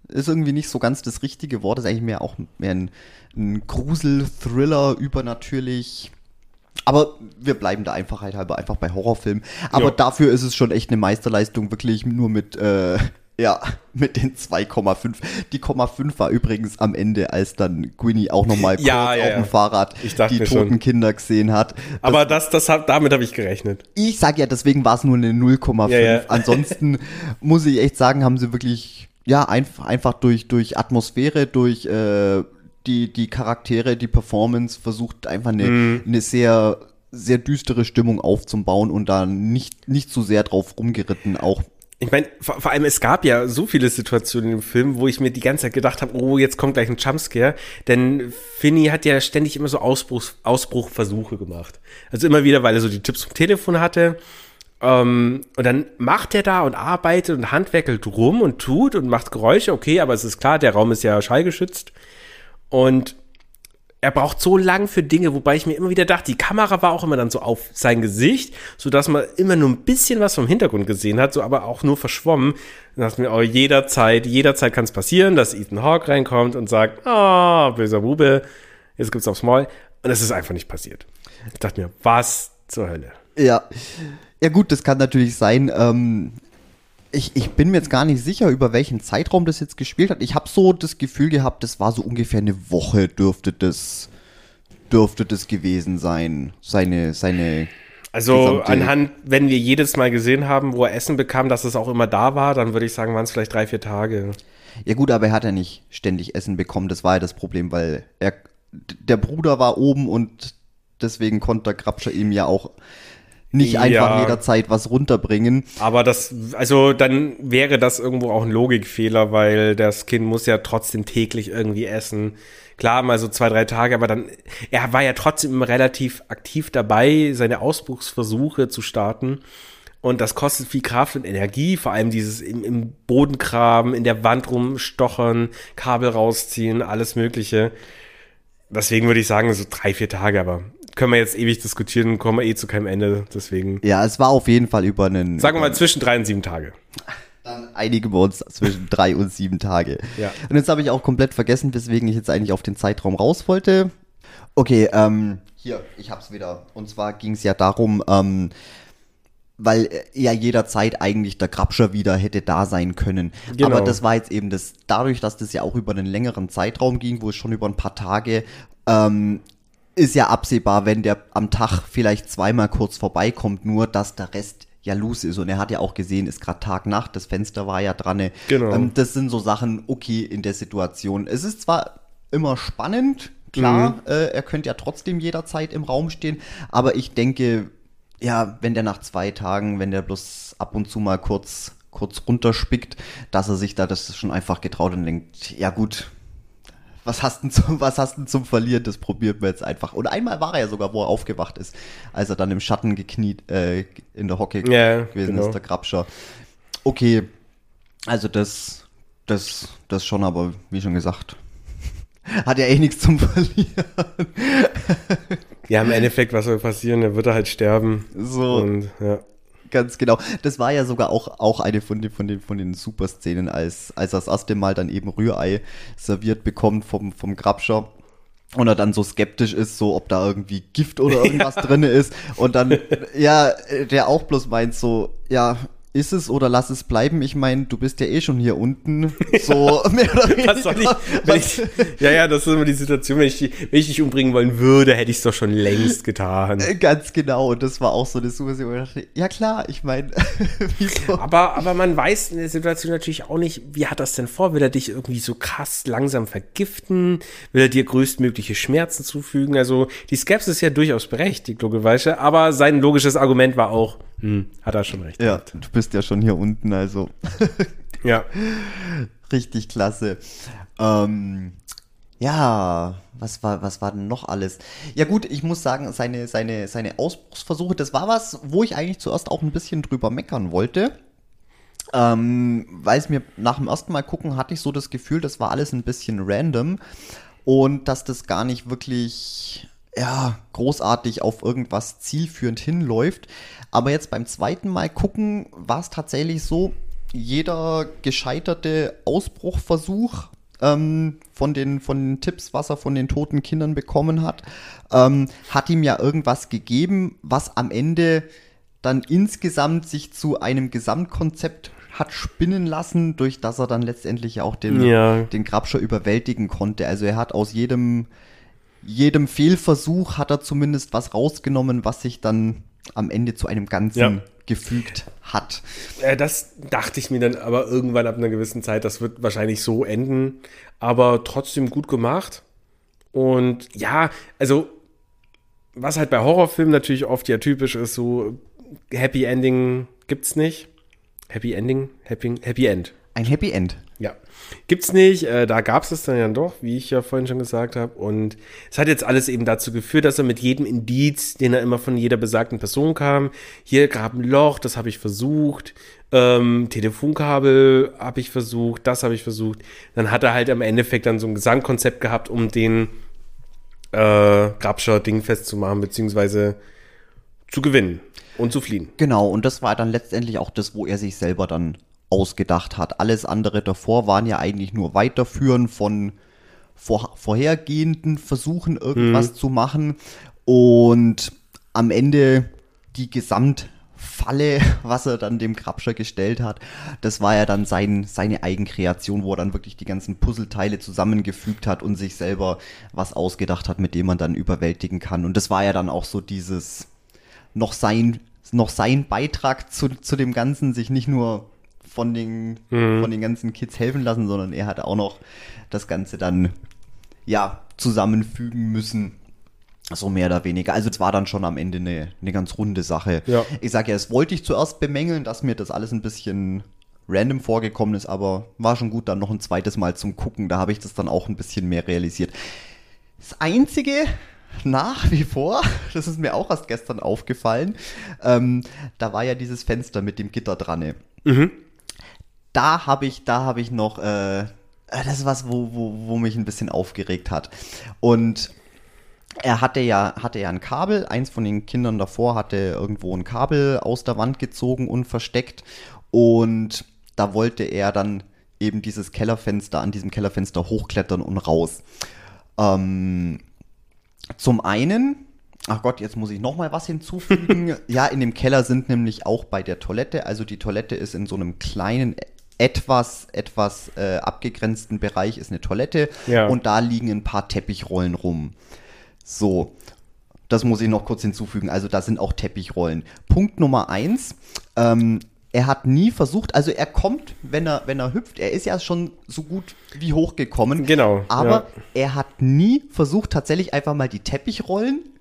ist irgendwie nicht so ganz das richtige Wort, ist eigentlich mehr auch mehr ein, ein Grusel, Thriller, übernatürlich. Aber wir bleiben da Einfachheit halber einfach bei Horrorfilmen. Aber ja. dafür ist es schon echt eine Meisterleistung, wirklich nur mit äh, ja, mit den 2,5. Die 0,5 war übrigens am Ende, als dann Gwynny auch nochmal ja, ja, auf dem Fahrrad die toten schon. Kinder gesehen hat. Das, Aber das, das hab, damit habe ich gerechnet. Ich sag ja, deswegen war es nur eine 0,5. Ansonsten muss ich echt sagen, haben sie wirklich, ja, einfach, einfach durch, durch Atmosphäre, durch äh, die, die Charaktere, die Performance versucht einfach eine, mhm. eine sehr, sehr düstere Stimmung aufzubauen und da nicht, nicht zu sehr drauf rumgeritten, auch ich meine, vor, vor, allem, es gab ja so viele Situationen im Film, wo ich mir die ganze Zeit gedacht habe, oh, jetzt kommt gleich ein Jumpscare. Denn Finny hat ja ständig immer so Ausbruch, Ausbruchversuche gemacht. Also immer wieder, weil er so die Tipps vom Telefon hatte. Ähm, und dann macht er da und arbeitet und handwerkelt rum und tut und macht Geräusche. Okay, aber es ist klar, der Raum ist ja schallgeschützt. Und er braucht so lang für Dinge, wobei ich mir immer wieder dachte, die Kamera war auch immer dann so auf sein Gesicht, so dass man immer nur ein bisschen was vom Hintergrund gesehen hat, so aber auch nur verschwommen. Dann dachte mir, oh, jederzeit, jederzeit kann es passieren, dass Ethan Hawke reinkommt und sagt, ah, oh, böser Bube, jetzt gibt's aufs Maul. Und es ist einfach nicht passiert. Ich dachte mir, was zur Hölle? Ja. Ja gut, das kann natürlich sein. Ähm, ich, ich bin mir jetzt gar nicht sicher, über welchen Zeitraum das jetzt gespielt hat. Ich habe so das Gefühl gehabt, das war so ungefähr eine Woche dürfte das, dürfte das gewesen sein. Seine, seine. Also anhand, wenn wir jedes Mal gesehen haben, wo er Essen bekam, dass es auch immer da war, dann würde ich sagen, waren es vielleicht drei, vier Tage. Ja gut, aber er hat ja nicht ständig Essen bekommen. Das war ja das Problem, weil er, der Bruder war oben und deswegen konnte der Grabscher ihm ja auch nicht einfach ja, jederzeit was runterbringen. Aber das, also dann wäre das irgendwo auch ein Logikfehler, weil das Kind muss ja trotzdem täglich irgendwie essen. Klar, mal so zwei, drei Tage, aber dann, er war ja trotzdem relativ aktiv dabei, seine Ausbruchsversuche zu starten. Und das kostet viel Kraft und Energie, vor allem dieses im, im Boden graben, in der Wand rumstochern, Kabel rausziehen, alles Mögliche. Deswegen würde ich sagen, so drei, vier Tage, aber können wir jetzt ewig diskutieren kommen wir eh zu keinem Ende. Deswegen. Ja, es war auf jeden Fall über einen. Sagen wir mal zwischen drei und sieben Tage. Dann einigen wir uns zwischen drei und sieben Tage. Ja. Und jetzt habe ich auch komplett vergessen, weswegen ich jetzt eigentlich auf den Zeitraum raus wollte. Okay, ähm, hier, ich hab's wieder. Und zwar ging es ja darum, ähm, weil ja jederzeit eigentlich der Grabscher wieder hätte da sein können. Genau. Aber das war jetzt eben das, dadurch, dass das ja auch über einen längeren Zeitraum ging, wo es schon über ein paar Tage ähm, ist ja absehbar, wenn der am Tag vielleicht zweimal kurz vorbeikommt, nur dass der Rest ja loose ist. Und er hat ja auch gesehen, ist gerade Tag, Nacht, das Fenster war ja dran. Genau. Ähm, das sind so Sachen, okay, in der Situation. Es ist zwar immer spannend, klar, mhm. äh, er könnte ja trotzdem jederzeit im Raum stehen, aber ich denke, ja, wenn der nach zwei Tagen, wenn der bloß ab und zu mal kurz, kurz runterspickt, dass er sich da das schon einfach getraut und denkt, ja gut, was hast du zum, was hast du zum Verlieren? Das probiert man jetzt einfach. Und einmal war er ja sogar, wo er aufgewacht ist, als er dann im Schatten gekniet, äh, in der Hockey ja, gewesen genau. ist, der Grabscher. Okay, also das, das, das schon, aber wie schon gesagt, hat ja eh nichts zum Verlieren. ja, im Endeffekt, was soll passieren? Er wird halt sterben. So. Und, ja. Ganz genau. Das war ja sogar auch, auch eine von den, von den, von den Superszenen, als, als er das erste Mal dann eben Rührei serviert bekommt vom, vom Grabscher und er dann so skeptisch ist, so ob da irgendwie Gift oder irgendwas ja. drin ist und dann ja der auch bloß meint so ja ist es oder lass es bleiben. Ich meine, du bist ja eh schon hier unten. So mehr oder weniger. Was soll ich, wenn ich, ja, ja, das ist immer die Situation. Wenn ich, wenn ich dich umbringen wollen würde, hätte ich es doch schon längst getan. Äh, ganz genau. Und das war auch so eine Situation, wo ich dachte, ja klar, ich meine, wieso? Aber, aber man weiß in der Situation natürlich auch nicht, wie hat das denn vor? Will er dich irgendwie so krass langsam vergiften? Will er dir größtmögliche Schmerzen zufügen? Also die Skepsis ist ja durchaus berechtigt, logischerweweise. Aber sein logisches Argument war auch, hm, hat er schon recht. Ja, du bist ja schon hier unten, also. ja. Richtig klasse. Ähm, ja, was war, was war denn noch alles? Ja gut, ich muss sagen, seine, seine, seine Ausbruchsversuche, das war was, wo ich eigentlich zuerst auch ein bisschen drüber meckern wollte. Ähm, weil es mir nach dem ersten Mal gucken hatte ich so das Gefühl, das war alles ein bisschen random und dass das gar nicht wirklich ja, großartig auf irgendwas zielführend hinläuft. Aber jetzt beim zweiten Mal gucken, war es tatsächlich so, jeder gescheiterte Ausbruchversuch ähm, von, den, von den Tipps, was er von den toten Kindern bekommen hat, ähm, hat ihm ja irgendwas gegeben, was am Ende dann insgesamt sich zu einem Gesamtkonzept hat spinnen lassen, durch das er dann letztendlich auch den, ja. den Grabscher überwältigen konnte. Also er hat aus jedem jedem Fehlversuch hat er zumindest was rausgenommen, was sich dann am Ende zu einem Ganzen ja. gefügt hat. Äh, das dachte ich mir dann aber irgendwann ab einer gewissen Zeit, das wird wahrscheinlich so enden, aber trotzdem gut gemacht. Und ja, also was halt bei Horrorfilmen natürlich oft ja typisch ist, so Happy Ending gibt's nicht. Happy Ending, Happy, Happy End. Ein Happy End. Gibt's nicht, äh, da gab's es dann ja doch, wie ich ja vorhin schon gesagt habe. Und es hat jetzt alles eben dazu geführt, dass er mit jedem Indiz, den er immer von jeder besagten Person kam, hier grab ein Loch, das habe ich versucht, ähm, Telefonkabel habe ich versucht, das habe ich versucht. Dann hat er halt im Endeffekt dann so ein Gesangkonzept gehabt, um den äh, Grabscher-Ding festzumachen, beziehungsweise zu gewinnen und zu fliehen. Genau, und das war dann letztendlich auch das, wo er sich selber dann ausgedacht hat. Alles andere davor waren ja eigentlich nur Weiterführen von vor, vorhergehenden Versuchen, irgendwas mhm. zu machen. Und am Ende die Gesamtfalle, was er dann dem Grabscher gestellt hat, das war ja dann sein, seine Eigenkreation, wo er dann wirklich die ganzen Puzzleteile zusammengefügt hat und sich selber was ausgedacht hat, mit dem man dann überwältigen kann. Und das war ja dann auch so dieses noch sein, noch sein Beitrag zu, zu dem Ganzen, sich nicht nur von den, mhm. von den ganzen Kids helfen lassen, sondern er hat auch noch das Ganze dann, ja, zusammenfügen müssen. So mehr oder weniger. Also es war dann schon am Ende eine, eine ganz runde Sache. Ja. Ich sage ja, es wollte ich zuerst bemängeln, dass mir das alles ein bisschen random vorgekommen ist, aber war schon gut dann noch ein zweites Mal zum Gucken. Da habe ich das dann auch ein bisschen mehr realisiert. Das Einzige, nach wie vor, das ist mir auch erst gestern aufgefallen, ähm, da war ja dieses Fenster mit dem Gitter dran. Mhm da habe ich, da habe ich noch, äh, das ist was, wo, wo, wo mich ein bisschen aufgeregt hat. Und er hatte ja, hatte ja ein Kabel, eins von den Kindern davor hatte irgendwo ein Kabel aus der Wand gezogen und versteckt. Und da wollte er dann eben dieses Kellerfenster, an diesem Kellerfenster hochklettern und raus. Ähm, zum einen, ach Gott, jetzt muss ich noch mal was hinzufügen. ja, in dem Keller sind nämlich auch bei der Toilette, also die Toilette ist in so einem kleinen etwas, etwas äh, abgegrenzten Bereich ist eine Toilette ja. und da liegen ein paar Teppichrollen rum. So, das muss ich noch kurz hinzufügen. Also da sind auch Teppichrollen. Punkt Nummer eins. Ähm, er hat nie versucht, also er kommt, wenn er, wenn er hüpft, er ist ja schon so gut wie hochgekommen. Genau. Aber ja. er hat nie versucht, tatsächlich einfach mal die Teppichrollen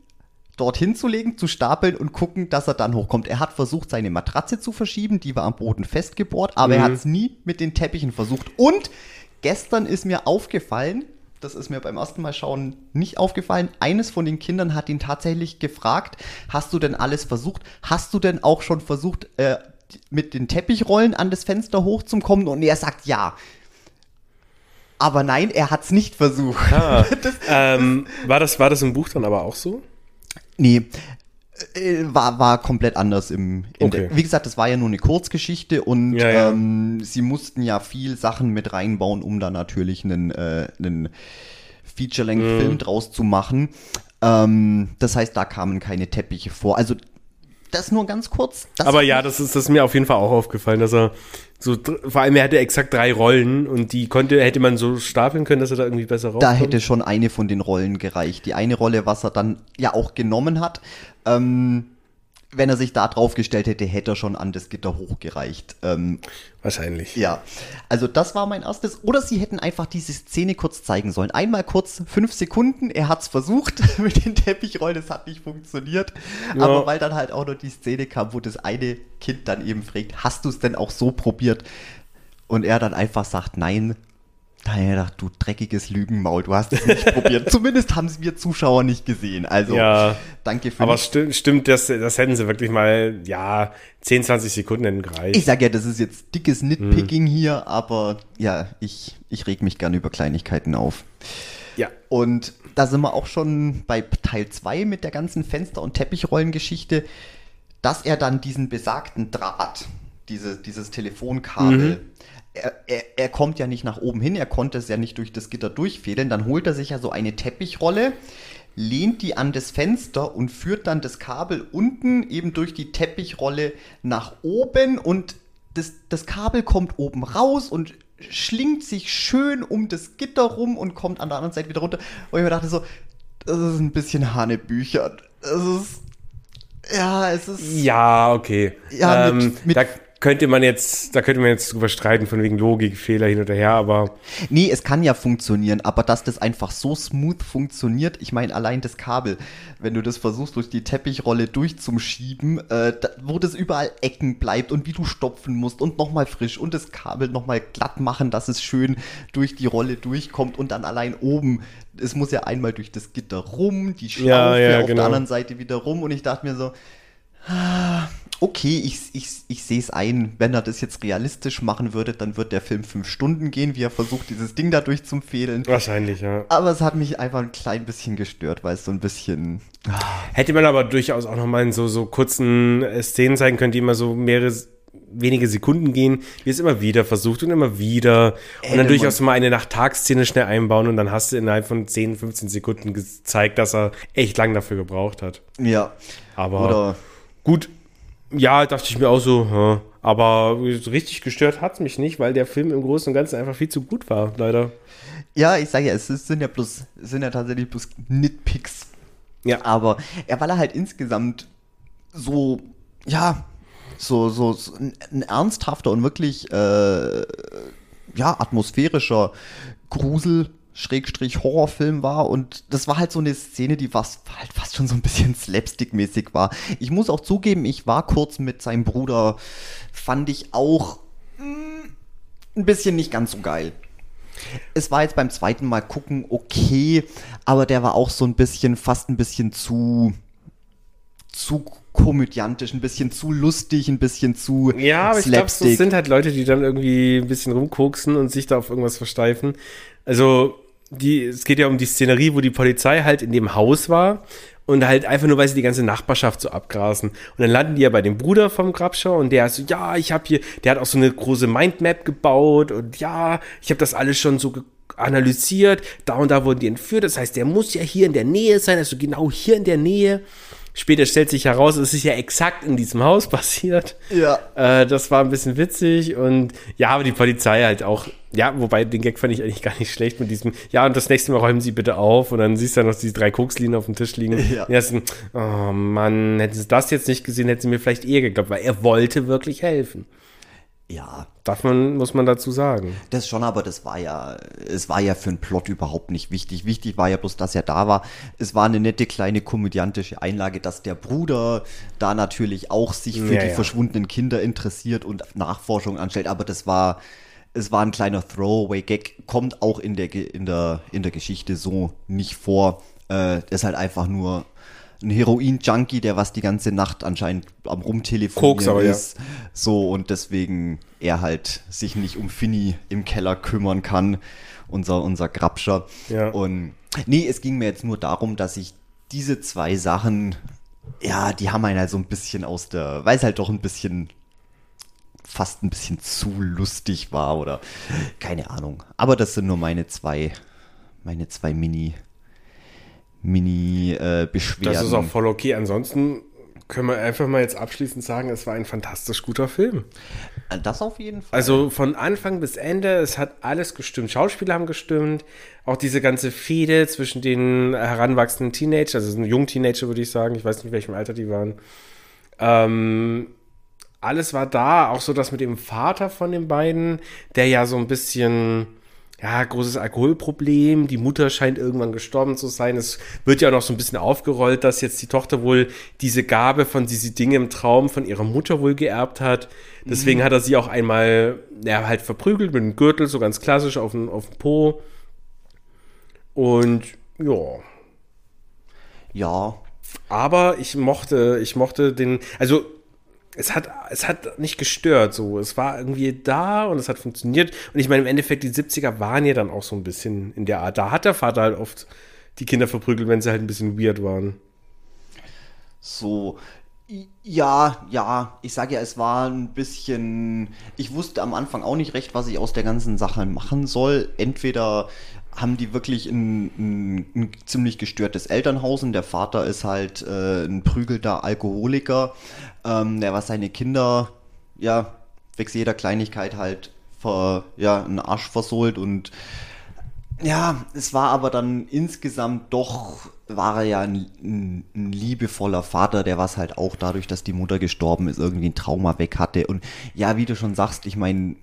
dorthin zu legen, zu stapeln und gucken, dass er dann hochkommt. Er hat versucht, seine Matratze zu verschieben, die war am Boden festgebohrt, aber mhm. er hat es nie mit den Teppichen versucht. Und gestern ist mir aufgefallen, das ist mir beim ersten Mal schauen nicht aufgefallen. Eines von den Kindern hat ihn tatsächlich gefragt, hast du denn alles versucht? Hast du denn auch schon versucht, äh, mit den Teppichrollen an das Fenster hochzukommen? Und er sagt ja. Aber nein, er hat es nicht versucht. Ah, das, ähm, war, das, war das im Buch dann aber auch so? Nee, äh, war, war komplett anders im. Okay. Der, wie gesagt, das war ja nur eine Kurzgeschichte und ja, ja. Ähm, sie mussten ja viel Sachen mit reinbauen, um da natürlich einen, äh, einen Feature-Length-Film mhm. draus zu machen. Ähm, das heißt, da kamen keine Teppiche vor. Also das nur ganz kurz. Aber ja, das ist, das ist mir auf jeden Fall auch aufgefallen, dass er so, vor allem er hatte exakt drei Rollen und die konnte, hätte man so stapeln können, dass er da irgendwie besser rauskommt. Da hätte schon eine von den Rollen gereicht. Die eine Rolle, was er dann ja auch genommen hat, ähm, wenn er sich da drauf gestellt hätte, hätte er schon an das Gitter hochgereicht. Ähm, Wahrscheinlich. Ja. Also das war mein erstes. Oder sie hätten einfach diese Szene kurz zeigen sollen. Einmal kurz fünf Sekunden. Er hat es versucht mit den Teppichrollen. Es hat nicht funktioniert. Ja. Aber weil dann halt auch noch die Szene kam, wo das eine Kind dann eben fragt, hast du es denn auch so probiert? Und er dann einfach sagt, nein, da habe ich gedacht, du dreckiges Lügenmaul, du hast es nicht probiert. Zumindest haben es wir Zuschauer nicht gesehen. Also, ja, danke für Aber sti stimmt, das, das hätten sie wirklich mal, ja, 10, 20 Sekunden hätten gereicht. Ich sage ja, das ist jetzt dickes Nitpicking hm. hier, aber ja, ich, ich reg mich gerne über Kleinigkeiten auf. Ja. Und da sind wir auch schon bei Teil 2 mit der ganzen Fenster- und Teppichrollengeschichte, dass er dann diesen besagten Draht, diese, dieses Telefonkabel, mhm er, er, er, kommt ja nicht nach oben hin, er konnte es ja nicht durch das Gitter durchfädeln. Dann holt er sich ja so eine Teppichrolle, lehnt die an das Fenster und führt dann das Kabel unten eben durch die Teppichrolle nach oben und das, das Kabel kommt oben raus und schlingt sich schön um das Gitter rum und kommt an der anderen Seite wieder runter. Und ich mir dachte so, das ist ein bisschen Hanebücher. Das ist. Ja, es ist. Ja, okay. Ja, ähm, mit, mit könnte man jetzt, da könnte man jetzt drüber streiten, von wegen Logik, Fehler hin oder her, aber. Nee, es kann ja funktionieren, aber dass das einfach so smooth funktioniert, ich meine, allein das Kabel, wenn du das versuchst, durch die Teppichrolle durchzuschieben, äh, da, wo das überall Ecken bleibt und wie du stopfen musst und nochmal frisch und das Kabel nochmal glatt machen, dass es schön durch die Rolle durchkommt und dann allein oben, es muss ja einmal durch das Gitter rum, die Schlaufe Ja, ja, auf genau. der anderen Seite wieder rum und ich dachte mir so, okay, ich, ich, ich sehe es ein, wenn er das jetzt realistisch machen würde, dann wird der Film fünf Stunden gehen, wie er versucht, dieses Ding dadurch zu fehlen. Wahrscheinlich, ja. Aber es hat mich einfach ein klein bisschen gestört, weil es so ein bisschen. Hätte man aber durchaus auch nochmal in so, so kurzen äh, Szenen zeigen können, die immer so mehrere wenige Sekunden gehen, wie es immer wieder versucht und immer wieder. Und dann Hätte durchaus mal eine Nacht-Tag-Szene schnell einbauen und dann hast du innerhalb von 10, 15 Sekunden gezeigt, dass er echt lang dafür gebraucht hat. Ja. Aber Oder. Gut, ja, dachte ich mir auch so, hm. aber richtig gestört hat es mich nicht, weil der Film im Großen und Ganzen einfach viel zu gut war, leider. Ja, ich sage ja, es sind ja bloß, es sind ja tatsächlich bloß Nitpicks. Ja. Aber er, weil er halt insgesamt so, ja, so, so, so ein, ein ernsthafter und wirklich, äh, ja, atmosphärischer Grusel, Schrägstrich Horrorfilm war und das war halt so eine Szene, die fast, halt fast schon so ein bisschen slapstick-mäßig war. Ich muss auch zugeben, ich war kurz mit seinem Bruder, fand ich auch mm, ein bisschen nicht ganz so geil. Es war jetzt beim zweiten Mal gucken okay, aber der war auch so ein bisschen, fast ein bisschen zu, zu komödiantisch, ein bisschen zu lustig, ein bisschen zu Ja, aber ich glaube, so sind halt Leute, die dann irgendwie ein bisschen rumkoksen und sich da auf irgendwas versteifen. Also, die, es geht ja um die Szenerie, wo die Polizei halt in dem Haus war und halt einfach nur, weil sie die ganze Nachbarschaft so abgrasen. Und dann landen die ja bei dem Bruder vom Grabschau und der ist so, ja, ich habe hier, der hat auch so eine große Mindmap gebaut und ja, ich habe das alles schon so analysiert, da und da wurden die entführt, das heißt, der muss ja hier in der Nähe sein, also genau hier in der Nähe. Später stellt sich heraus, es ist ja exakt in diesem Haus passiert. Ja. Äh, das war ein bisschen witzig und ja, aber die Polizei halt auch, ja, wobei den Gag fand ich eigentlich gar nicht schlecht mit diesem, ja, und das nächste Mal räumen Sie bitte auf und dann siehst du dann noch diese drei Kokslinien auf dem Tisch liegen. Ja. Und erst, oh Mann, hätten Sie das jetzt nicht gesehen, hätten Sie mir vielleicht eher geglaubt, weil er wollte wirklich helfen. Ja, Darf man, muss man dazu sagen. das schon, aber das war ja, es war ja für einen Plot überhaupt nicht wichtig. Wichtig war ja bloß, dass er da war. Es war eine nette kleine komödiantische Einlage, dass der Bruder da natürlich auch sich für Ja, die ja. verschwundenen Kinder interessiert und Nachforschung anstellt, aber das war, es war ein kleiner Throwaway-Gag, kommt auch in der, in der, in der Geschichte so nicht vor. Äh, ist halt einfach nur ein Heroin-Junkie, der was die ganze Nacht anscheinend am Rumtelefonieren Koks aber, ja. ist. So, und deswegen er halt sich nicht um Finny im Keller kümmern kann, unser, unser Grabscher. Ja. Und nee, es ging mir jetzt nur darum, dass ich diese zwei Sachen, ja, die haben einen halt so ein bisschen aus der, weil es halt doch ein bisschen fast ein bisschen zu lustig war oder keine Ahnung. Aber das sind nur meine zwei, meine zwei Mini, Mini äh. Das ist auch voll okay. Ansonsten können wir einfach mal jetzt abschließend sagen, es war ein fantastisch guter Film. das auf jeden Fall. Also von Anfang bis Ende, es hat alles gestimmt. Schauspieler haben gestimmt, auch diese ganze Fehde zwischen den heranwachsenden Teenager, also ein jungen Teenager würde ich sagen, ich weiß nicht, in welchem Alter die waren. Ähm, alles war da, auch so das mit dem Vater von den beiden, der ja so ein bisschen, ja, großes Alkoholproblem, die Mutter scheint irgendwann gestorben zu sein. Es wird ja noch so ein bisschen aufgerollt, dass jetzt die Tochter wohl diese Gabe von diese Dinge im Traum von ihrer Mutter wohl geerbt hat. Deswegen hat er sie auch einmal, ja, halt verprügelt mit einem Gürtel, so ganz klassisch auf den, auf den Po. Und ja, ja, aber ich mochte, ich mochte den, also es hat, es hat nicht gestört, so. Es war irgendwie da und es hat funktioniert. Und ich meine, im Endeffekt, die 70er waren ja dann auch so ein bisschen in der Art. Da hat der Vater halt oft die Kinder verprügelt, wenn sie halt ein bisschen weird waren. So, ja, ja, ich sage ja, es war ein bisschen, ich wusste am Anfang auch nicht recht, was ich aus der ganzen Sache machen soll. Entweder haben die wirklich ein, ein, ein ziemlich gestörtes Elternhaus und der Vater ist halt äh, ein prügelter Alkoholiker, ähm, der was seine Kinder, ja, wegen jeder Kleinigkeit halt ver, ja, einen Arsch versohlt und Ja, es war aber dann insgesamt doch, war er ja ein, ein, ein, liebevoller Vater, der was halt auch dadurch, dass die Mutter gestorben ist, irgendwie ein Trauma weg hatte. Und ja, wie du schon sagst, ich meine,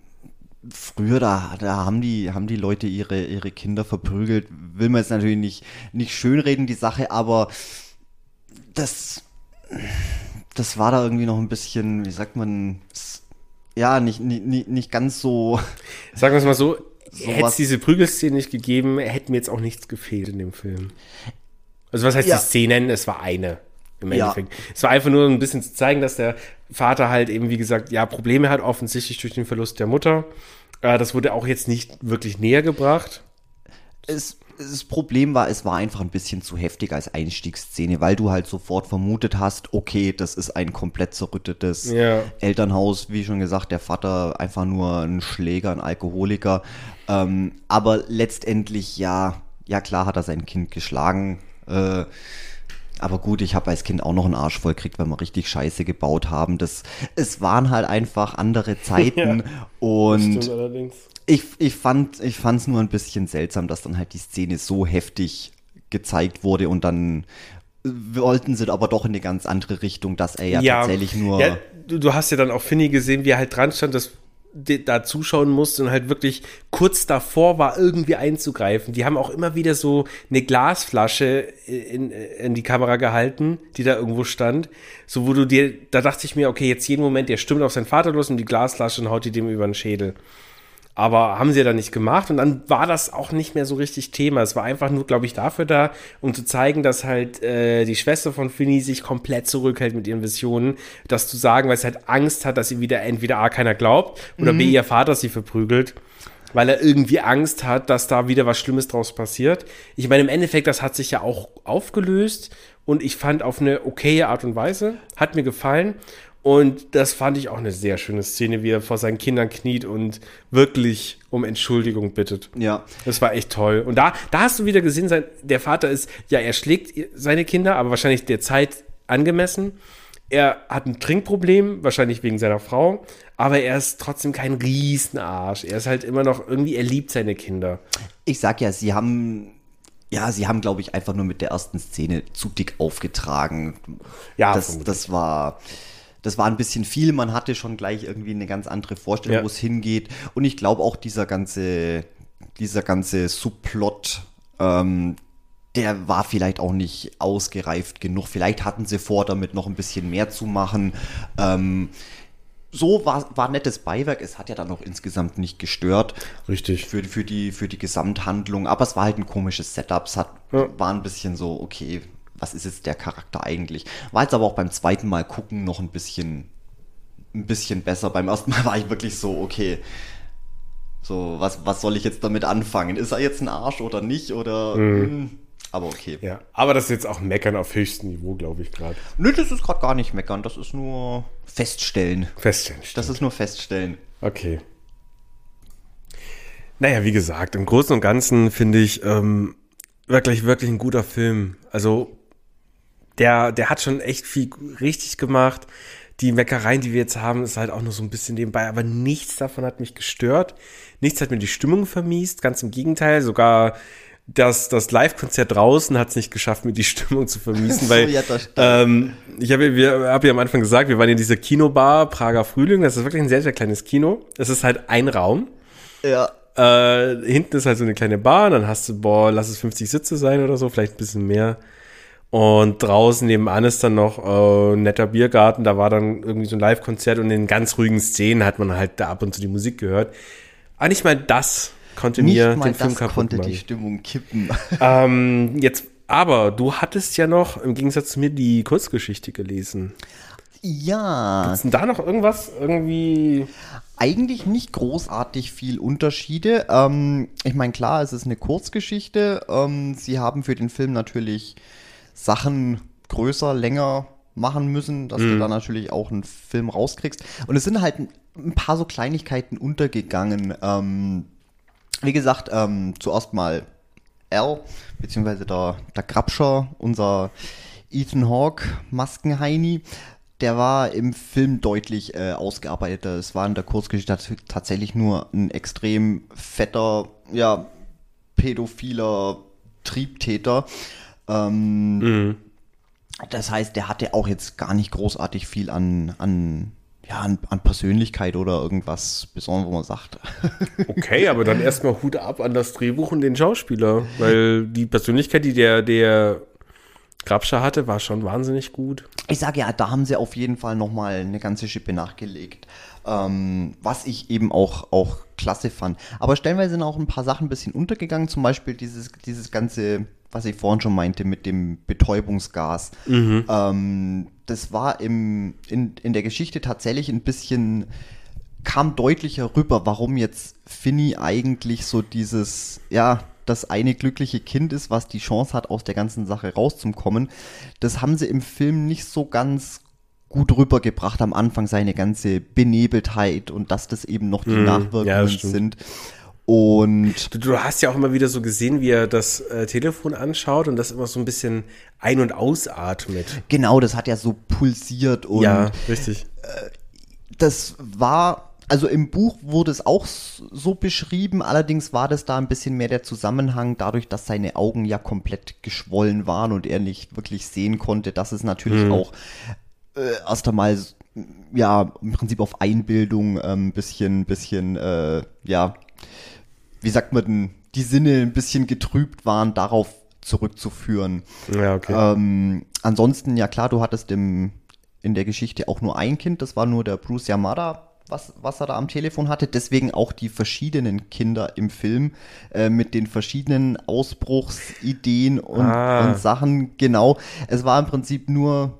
früher, da, da haben die, haben die Leute ihre, ihre Kinder verprügelt. Will man jetzt natürlich nicht, nicht schönreden, die Sache, aber das, das war da irgendwie noch ein bisschen, wie sagt man, ja, nicht, nicht, nicht ganz so. Sagen wir es mal so, hätte es diese Prügelszene nicht gegeben, hätte mir jetzt auch nichts gefehlt in dem Film. Also was heißt ja. die Szenen? Es war eine im Endeffekt. Ja. Es war einfach nur ein bisschen zu zeigen, dass der Vater halt eben, wie gesagt, ja, Probleme hat, offensichtlich durch den Verlust der Mutter. Äh, das wurde auch jetzt nicht wirklich näher gebracht. Es, das Problem war, es war einfach ein bisschen zu heftig als Einstiegsszene, weil du halt sofort vermutet hast, okay, das ist ein komplett zerrüttetes ja. Elternhaus, wie schon gesagt, der Vater einfach nur ein Schläger, ein Alkoholiker. Ähm, aber letztendlich, ja, ja klar hat er sein Kind geschlagen. Äh, aber gut, ich habe als Kind auch noch einen Arsch voll gekriegt, weil wir richtig Scheiße gebaut haben. Das, es waren halt einfach andere Zeiten ja, und ich, ich fand ich es nur ein bisschen seltsam, dass dann halt die Szene so heftig gezeigt wurde und dann wollten sie aber doch in eine ganz andere Richtung, dass er ja, ja tatsächlich nur. Ja, du, du, hast ja dann auch Finny gesehen, wie er halt dran stand, das da zuschauen musste und halt wirklich kurz davor war, irgendwie einzugreifen. Die haben auch immer wieder so eine Glasflasche in, in die Kamera gehalten, die da irgendwo stand. So, wo du dir, da dachte ich mir, okay, jetzt jeden Moment, der stimmt auf seinen Vater los und die Glasflasche und haut die dem über den Schädel. Aber haben sie ja dann nicht gemacht und dann war das auch nicht mehr so richtig Thema. Es war einfach nur, glaube ich, dafür da, um zu zeigen, dass halt äh, die Schwester von Finny sich komplett zurückhält mit ihren Visionen. Das zu sagen, weil sie halt Angst hat, dass sie wieder entweder A keiner glaubt oder mhm. B ihr Vater sie verprügelt weil er irgendwie Angst hat, dass da wieder was Schlimmes draus passiert. Ich meine, im Endeffekt, das hat sich ja auch aufgelöst und ich fand auf eine okaye Art und Weise, hat mir gefallen. Und das fand ich auch eine sehr schöne Szene, wie er vor seinen Kindern kniet und wirklich um Entschuldigung bittet. Ja. Das war echt toll. Und da, da hast du wieder gesehen, sein, der Vater ist, ja, er schlägt seine Kinder, aber wahrscheinlich der Zeit angemessen. Er hat ein Trinkproblem, wahrscheinlich wegen seiner Frau, aber er ist trotzdem kein Riesenarsch. Er ist halt immer noch irgendwie, er liebt seine Kinder. Ich sag ja, sie haben ja, sie haben, glaube ich, einfach nur mit der ersten Szene zu dick aufgetragen. Ja, das, das war das war ein bisschen viel. Man hatte schon gleich irgendwie eine ganz andere Vorstellung, ja. wo es hingeht. Und ich glaube auch dieser ganze, dieser ganze Subplot, ähm, der war vielleicht auch nicht ausgereift genug. Vielleicht hatten sie vor, damit noch ein bisschen mehr zu machen. Ähm, so war, war nettes Beiwerk. Es hat ja dann noch insgesamt nicht gestört. Richtig. Für, für, die, für die Gesamthandlung. Aber es war halt ein komisches Setup. Es hat, ja. war ein bisschen so, okay, was ist jetzt der Charakter eigentlich. War jetzt aber auch beim zweiten Mal gucken noch ein bisschen, ein bisschen besser. Beim ersten Mal war ich wirklich so, okay, so, was, was soll ich jetzt damit anfangen? Ist er jetzt ein Arsch oder nicht? Oder. Mhm. Hm, aber okay. Ja, aber das ist jetzt auch Meckern auf höchstem Niveau, glaube ich, gerade. Nö, das ist gerade gar nicht Meckern, das ist nur Feststellen. Feststellen. Stimmt. Das ist nur Feststellen. Okay. Naja, wie gesagt, im Großen und Ganzen finde ich ähm, wirklich, wirklich ein guter Film. Also der, der hat schon echt viel richtig gemacht. Die Meckereien, die wir jetzt haben, ist halt auch nur so ein bisschen nebenbei, aber nichts davon hat mich gestört. Nichts hat mir die Stimmung vermiest, ganz im Gegenteil, sogar das, das Live-Konzert draußen hat es nicht geschafft, mir die Stimmung zu vermiesen, weil ja, ähm, ich habe wir hab ja am Anfang gesagt, wir waren in dieser Kinobar Prager Frühling, das ist wirklich ein sehr, sehr kleines Kino. Es ist halt ein Raum. Ja. Äh, hinten ist halt so eine kleine Bar, dann hast du, boah, lass es 50 Sitze sein oder so, vielleicht ein bisschen mehr. Und draußen nebenan ist dann noch äh, ein netter Biergarten. Da war dann irgendwie so ein Live-Konzert und in ganz ruhigen Szenen hat man halt da ab und zu die Musik gehört. Aber nicht mal das konnte nicht mir den Film kaputt konnte machen. die Stimmung kippen. Ähm, jetzt, aber du hattest ja noch im Gegensatz zu mir die Kurzgeschichte gelesen. Ja. Gibt denn da noch irgendwas irgendwie? Eigentlich nicht großartig viel Unterschiede. Ähm, ich meine, klar, es ist eine Kurzgeschichte. Ähm, sie haben für den Film natürlich Sachen größer, länger machen müssen, dass mhm. du da natürlich auch einen Film rauskriegst. Und es sind halt ein paar so Kleinigkeiten untergegangen. Ähm, wie gesagt, ähm, zuerst mal Al, beziehungsweise der, der Grabscher, unser Ethan Hawke, Maskenheini, der war im Film deutlich äh, ausgearbeiteter. Es war in der Kurzgeschichte tatsächlich nur ein extrem fetter, ja, pädophiler Triebtäter. Ähm, mhm. Das heißt, der hatte auch jetzt gar nicht großartig viel an, an ja, an, an, Persönlichkeit oder irgendwas Besonderes, wo man sagt. okay, aber dann erstmal Hut ab an das Drehbuch und den Schauspieler, weil die Persönlichkeit, die der, der Grabscher hatte, war schon wahnsinnig gut. Ich sage ja, da haben sie auf jeden Fall nochmal eine ganze Schippe nachgelegt. Ähm, was ich eben auch, auch klasse fand. Aber stellenweise sind auch ein paar Sachen ein bisschen untergegangen, zum Beispiel dieses, dieses ganze, was ich vorhin schon meinte, mit dem Betäubungsgas. Mhm. Ähm, das war im, in, in der Geschichte tatsächlich ein bisschen, kam deutlicher rüber, warum jetzt Finny eigentlich so dieses, ja, das eine glückliche Kind ist, was die Chance hat, aus der ganzen Sache rauszukommen. Das haben sie im Film nicht so ganz gut rübergebracht am Anfang, seine ganze Benebeltheit und dass das eben noch die mm, Nachwirkungen ja, sind. Und du, du, hast ja auch immer wieder so gesehen, wie er das äh, Telefon anschaut und das immer so ein bisschen ein- und ausatmet. Genau, das hat ja so pulsiert und ja, richtig. Äh, das war also im Buch wurde es auch so beschrieben, allerdings war das da ein bisschen mehr der Zusammenhang, dadurch, dass seine Augen ja komplett geschwollen waren und er nicht wirklich sehen konnte, dass es natürlich mhm. auch äh, erst einmal ja im Prinzip auf Einbildung ein ähm, bisschen, bisschen, äh, ja, wie sagt man denn, die Sinne ein bisschen getrübt waren, darauf zurückzuführen. Ja, okay. Ähm, ansonsten, ja klar, du hattest im, in der Geschichte auch nur ein Kind, das war nur der Bruce Yamada, was, was er da am Telefon hatte. Deswegen auch die verschiedenen Kinder im Film äh, mit den verschiedenen Ausbruchsideen und, ah. und Sachen. Genau. Es war im Prinzip nur,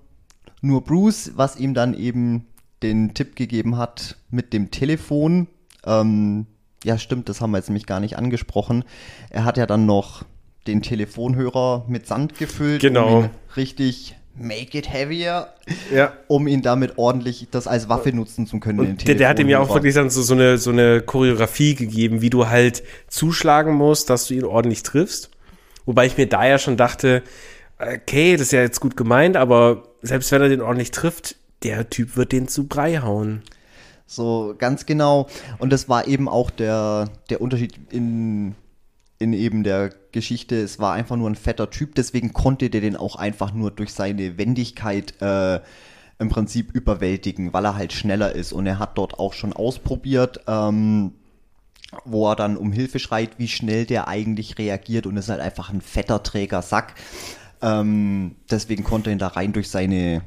nur Bruce, was ihm dann eben den Tipp gegeben hat mit dem Telefon. Ähm, ja, stimmt, das haben wir jetzt nämlich gar nicht angesprochen. Er hat ja dann noch den Telefonhörer mit Sand gefüllt, genau. um richtig make it heavier, ja. um ihn damit ordentlich das als Waffe nutzen zu können. Und der, der hat ihm ja auch wirklich dann so, so, eine, so eine Choreografie gegeben, wie du halt zuschlagen musst, dass du ihn ordentlich triffst. Wobei ich mir da ja schon dachte, okay, das ist ja jetzt gut gemeint, aber selbst wenn er den ordentlich trifft, der Typ wird den zu Brei hauen. So, ganz genau. Und das war eben auch der, der Unterschied in in eben der Geschichte, es war einfach nur ein fetter Typ, deswegen konnte der den auch einfach nur durch seine Wendigkeit äh, im Prinzip überwältigen, weil er halt schneller ist. Und er hat dort auch schon ausprobiert, ähm, wo er dann um Hilfe schreit, wie schnell der eigentlich reagiert und ist halt einfach ein fetter träger Sack. Ähm, deswegen konnte er ihn da rein durch seine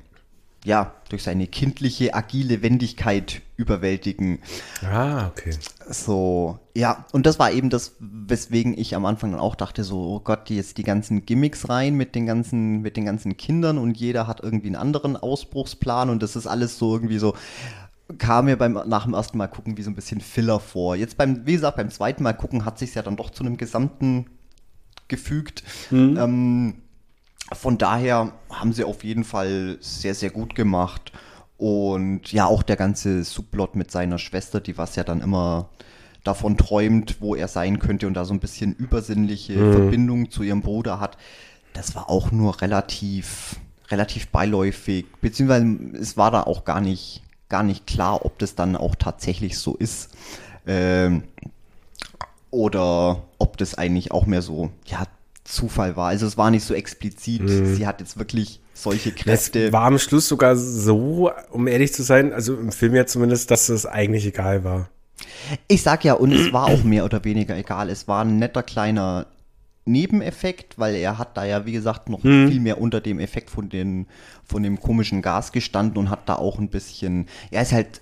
ja, durch seine kindliche, agile Wendigkeit überwältigen. Ah, okay. So, ja, und das war eben das, weswegen ich am Anfang dann auch dachte, so, oh Gott, jetzt die ganzen Gimmicks rein mit den ganzen, mit den ganzen Kindern und jeder hat irgendwie einen anderen Ausbruchsplan und das ist alles so irgendwie so, kam mir beim, nach dem ersten Mal gucken wie so ein bisschen Filler vor. Jetzt beim, wie gesagt, beim zweiten Mal gucken hat sich ja dann doch zu einem Gesamten gefügt. Mhm. Ähm, von daher haben sie auf jeden Fall sehr, sehr gut gemacht. Und ja, auch der ganze Subplot mit seiner Schwester, die was ja dann immer davon träumt, wo er sein könnte und da so ein bisschen übersinnliche mhm. Verbindung zu ihrem Bruder hat, das war auch nur relativ, relativ beiläufig, beziehungsweise es war da auch gar nicht, gar nicht klar, ob das dann auch tatsächlich so ist. Ähm, oder ob das eigentlich auch mehr so, ja, Zufall war. Also es war nicht so explizit. Mhm. Sie hat jetzt wirklich solche Kräfte. Es war am Schluss sogar so, um ehrlich zu sein, also im Film ja zumindest, dass es eigentlich egal war. Ich sag ja, und es war auch mehr oder weniger egal. Es war ein netter kleiner Nebeneffekt, weil er hat da ja, wie gesagt, noch hm. viel mehr unter dem Effekt von, den, von dem komischen Gas gestanden und hat da auch ein bisschen, er ist halt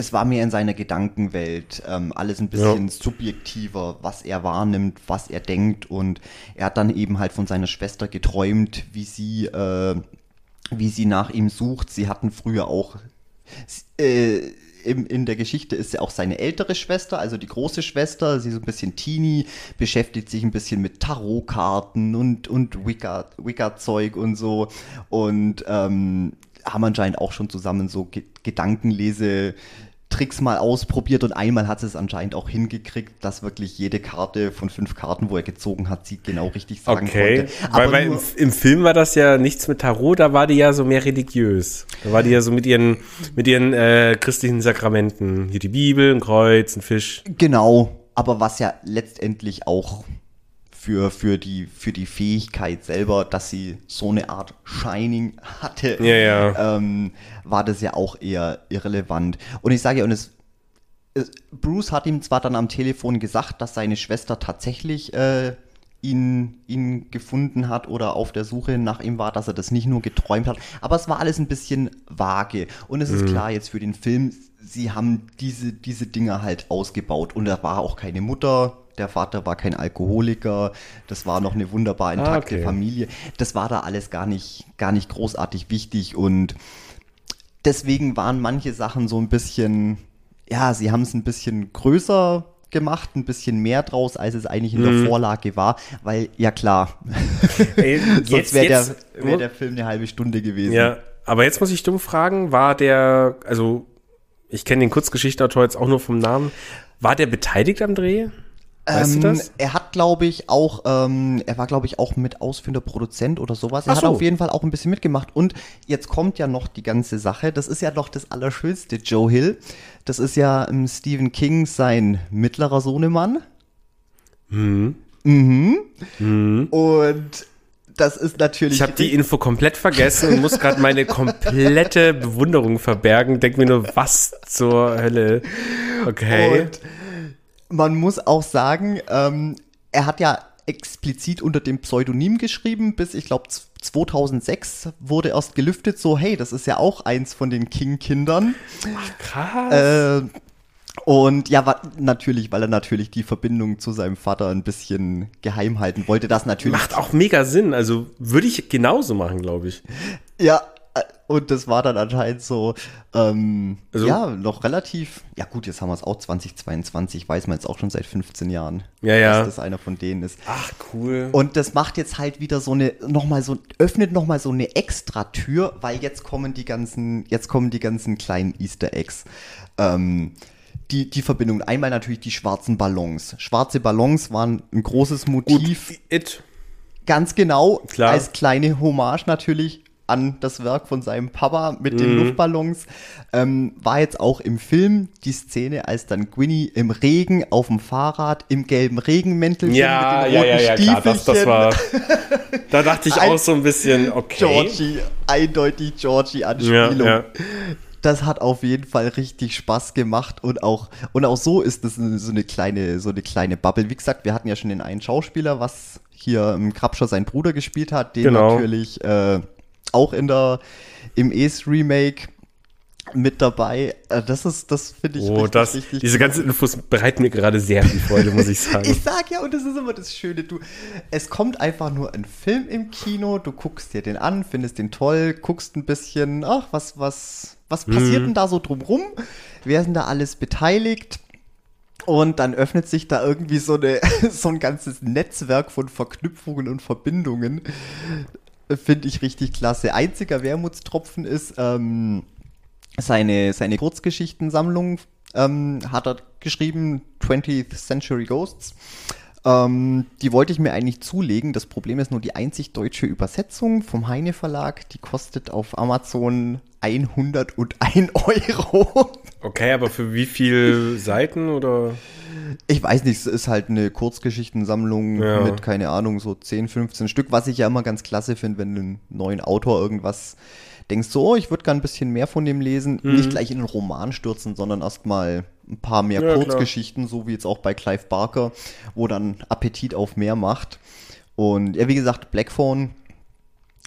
es war mir in seiner Gedankenwelt ähm, alles ein bisschen ja. subjektiver, was er wahrnimmt, was er denkt und er hat dann eben halt von seiner Schwester geträumt, wie sie, äh, wie sie nach ihm sucht. Sie hatten früher auch äh, in, in der Geschichte ist sie auch seine ältere Schwester, also die große Schwester. Sie ist ein bisschen teeny, beschäftigt sich ein bisschen mit Tarotkarten und, und Wicca-Zeug und so. Und ähm, haben anscheinend auch schon zusammen so Ge Gedankenlese Tricks mal ausprobiert und einmal hat es anscheinend auch hingekriegt, dass wirklich jede Karte von fünf Karten, wo er gezogen hat, sie genau richtig sagen okay. konnte. Aber weil, weil im, im, Film war das ja nichts mit Tarot, da war die ja so mehr religiös. Da war die ja so mit ihren, mit ihren äh, christlichen Sakramenten. Hier die Bibel, ein Kreuz, ein Fisch. Genau, aber was ja letztendlich auch für, für, die, für die Fähigkeit selber, dass sie so eine Art Shining hatte, Ja, ja. Ähm, war das ja auch eher irrelevant. Und ich sage ja, und es, es, Bruce hat ihm zwar dann am Telefon gesagt, dass seine Schwester tatsächlich äh, ihn, ihn gefunden hat oder auf der Suche nach ihm war, dass er das nicht nur geträumt hat, aber es war alles ein bisschen vage. Und es ist klar jetzt für den Film, sie haben diese, diese Dinge halt ausgebaut und da war auch keine Mutter, der Vater war kein Alkoholiker, das war noch eine wunderbar intakte okay. Familie. Das war da alles gar nicht, gar nicht großartig wichtig und deswegen waren manche Sachen so ein bisschen, ja, sie haben es ein bisschen größer gemacht, ein bisschen mehr draus, als es eigentlich in Mhm. der Vorlage war, weil, ja klar, Ey, sonst jetzt, wäre der, wär der Film eine halbe Stunde gewesen. Ja, aber jetzt muss ich dumm fragen, war der, also ich kenne den Kurzgeschichtenautor jetzt auch nur vom Namen, war der beteiligt am Dreh? Weißt ähm, du das? Er hat, glaube ich, auch, ähm, er war, glaube ich, auch mit ausführender Produzent oder sowas. Er Ach hat so. auf jeden Fall auch ein bisschen mitgemacht. Und jetzt kommt ja noch die ganze Sache. Das ist ja noch das Allerschönste, Joe Hill. Das ist ja ähm, Stephen King sein mittlerer Sohnemann. Mhm. Und das ist natürlich. Ich habe die Info komplett vergessen und muss gerade meine komplette Bewunderung verbergen. Denk mir nur, was zur Hölle. Okay. Und man muss auch sagen, ähm, er hat ja explizit unter dem Pseudonym geschrieben, bis ich glaube 2006 wurde erst gelüftet, so hey, das ist ja auch eins von den King-Kindern. Krass. Äh, und ja, natürlich, weil er natürlich die Verbindung zu seinem Vater ein bisschen geheim halten wollte, das natürlich. Macht auch mega Sinn. Also würde ich genauso machen, glaube ich. Ja, und das war dann anscheinend so, ähm, Also- ja, noch relativ, ja gut, jetzt haben wir es auch 2022, weiß man jetzt auch schon seit 15 Jahren, Ja, ja. dass das einer von denen ist. Ach, cool. Und das macht jetzt halt wieder so eine, nochmal so, öffnet nochmal so eine extra Tür, weil jetzt kommen die ganzen, jetzt kommen die ganzen kleinen Easter Eggs. Ähm, die, die Verbindung. Einmal natürlich die schwarzen Ballons. Schwarze Ballons waren ein großes Motiv. It. Ganz genau. Klar. Als kleine Hommage natürlich an das Werk von seinem Papa mit den Luftballons. Ähm, war jetzt auch im Film die Szene, als dann Gwynny im Regen auf dem Fahrrad im gelben Regenmäntelchen Ja, mit den ja, roten ja, ja, klar. Das, das Stiefelchen. war. Da dachte ich auch so ein bisschen, okay. Georgie, eindeutig Ja, Georgie-Anspielung. ja. Das hat auf jeden Fall richtig Spaß gemacht und auch, und auch so ist es eine- so eine kleine, so eine kleine Bubble. Wie gesagt, wir hatten ja schon den einen Schauspieler, was hier im Krabscher sein Bruder gespielt hat, den Genau. natürlich äh, auch in der, im Ace-Remake mit dabei. Äh, Das ist, das finde ich Oh, richtig, das, richtig diese ganzen Infos bereiten mir gerade sehr viel Freude, muss ich sagen. ich sag ja, und das ist immer das Schöne, du, es kommt einfach nur ein Film im Kino, du guckst dir den an, findest den toll, guckst ein bisschen, ach, was, was, was passiert denn da so drumrum? Wer denn da alles beteiligt? Und dann öffnet sich da irgendwie so, eine, so ein ganzes Netzwerk von Verknüpfungen und Verbindungen. Finde ich richtig klasse. Einziger Wermutstropfen ist, ähm, seine, seine Kurzgeschichtensammlung ähm, hat er geschrieben, 20th Century Ghosts. Ähm, die wollte ich mir eigentlich zulegen. Das Problem ist nur die einzig deutsche Übersetzung vom Heine Verlag. Die kostet auf Amazon 101 Euro. Okay, aber für wie viel Seiten oder? Ich weiß nicht, es ist halt eine Kurzgeschichtensammlung Ja. mit, keine Ahnung, so 10, 15 Stück, was ich ja immer ganz klasse finde, wenn du einen neuen Autor irgendwas denkst, so, oh, ich würde gerne ein bisschen mehr von dem lesen, nicht gleich in einen Roman stürzen, sondern erstmal ein paar mehr Mhm. Ja, klar. Kurzgeschichten, so wie jetzt auch bei Clive Barker, wo dann Appetit auf mehr macht. Und ja, wie gesagt, Blackphone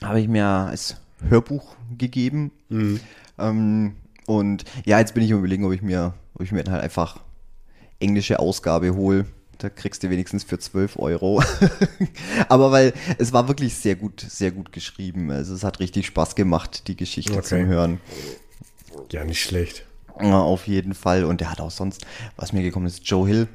habe ich mir als Hörbuch gegeben. Mhm. Ähm, und ja, jetzt bin ich überlegen, ob ich mir, ob ich mir halt einfach englische Ausgabe hole. Da kriegst du wenigstens für 12 Euro. Aber weil es war wirklich sehr gut, sehr gut geschrieben. Also es hat richtig Spaß gemacht, die Geschichte Okay. zum Hören. Ja, nicht schlecht. Ja, auf jeden Fall. Und der hat auch sonst, was mir gekommen ist, Joe Hill,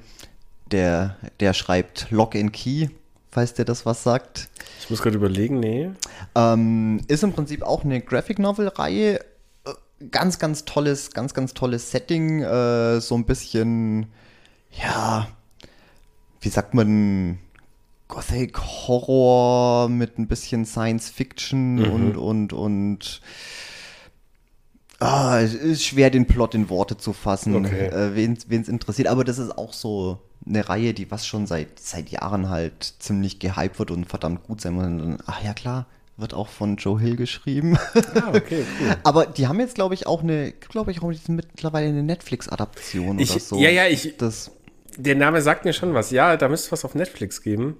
der, der schreibt Lock and Key, falls der das was sagt. Ich muss gerade überlegen, nee. Ähm, ist im Prinzip auch eine Graphic Novel-Reihe. Ganz, ganz tolles, ganz, ganz tolles Setting. Äh, so ein bisschen, ja, wie sagt man, Gothic Horror mit ein bisschen Science Fiction und, und, und Ah, es ist schwer, den Plot in Worte zu fassen, Okay. äh, wen es interessiert. Aber das ist auch so eine Reihe, die was schon seit, seit Jahren halt ziemlich gehypt wird und verdammt gut sein muss. Ach ja, klar, wird auch von Joe Hill geschrieben. Ah, okay, cool. Aber die haben jetzt, glaube ich, auch eine, glaube ich, auch mittlerweile eine Netflix-Adaption oder so. ja, ja, ich- Das, Der Name sagt mir schon was. Ja, da müsste es was auf Netflix geben.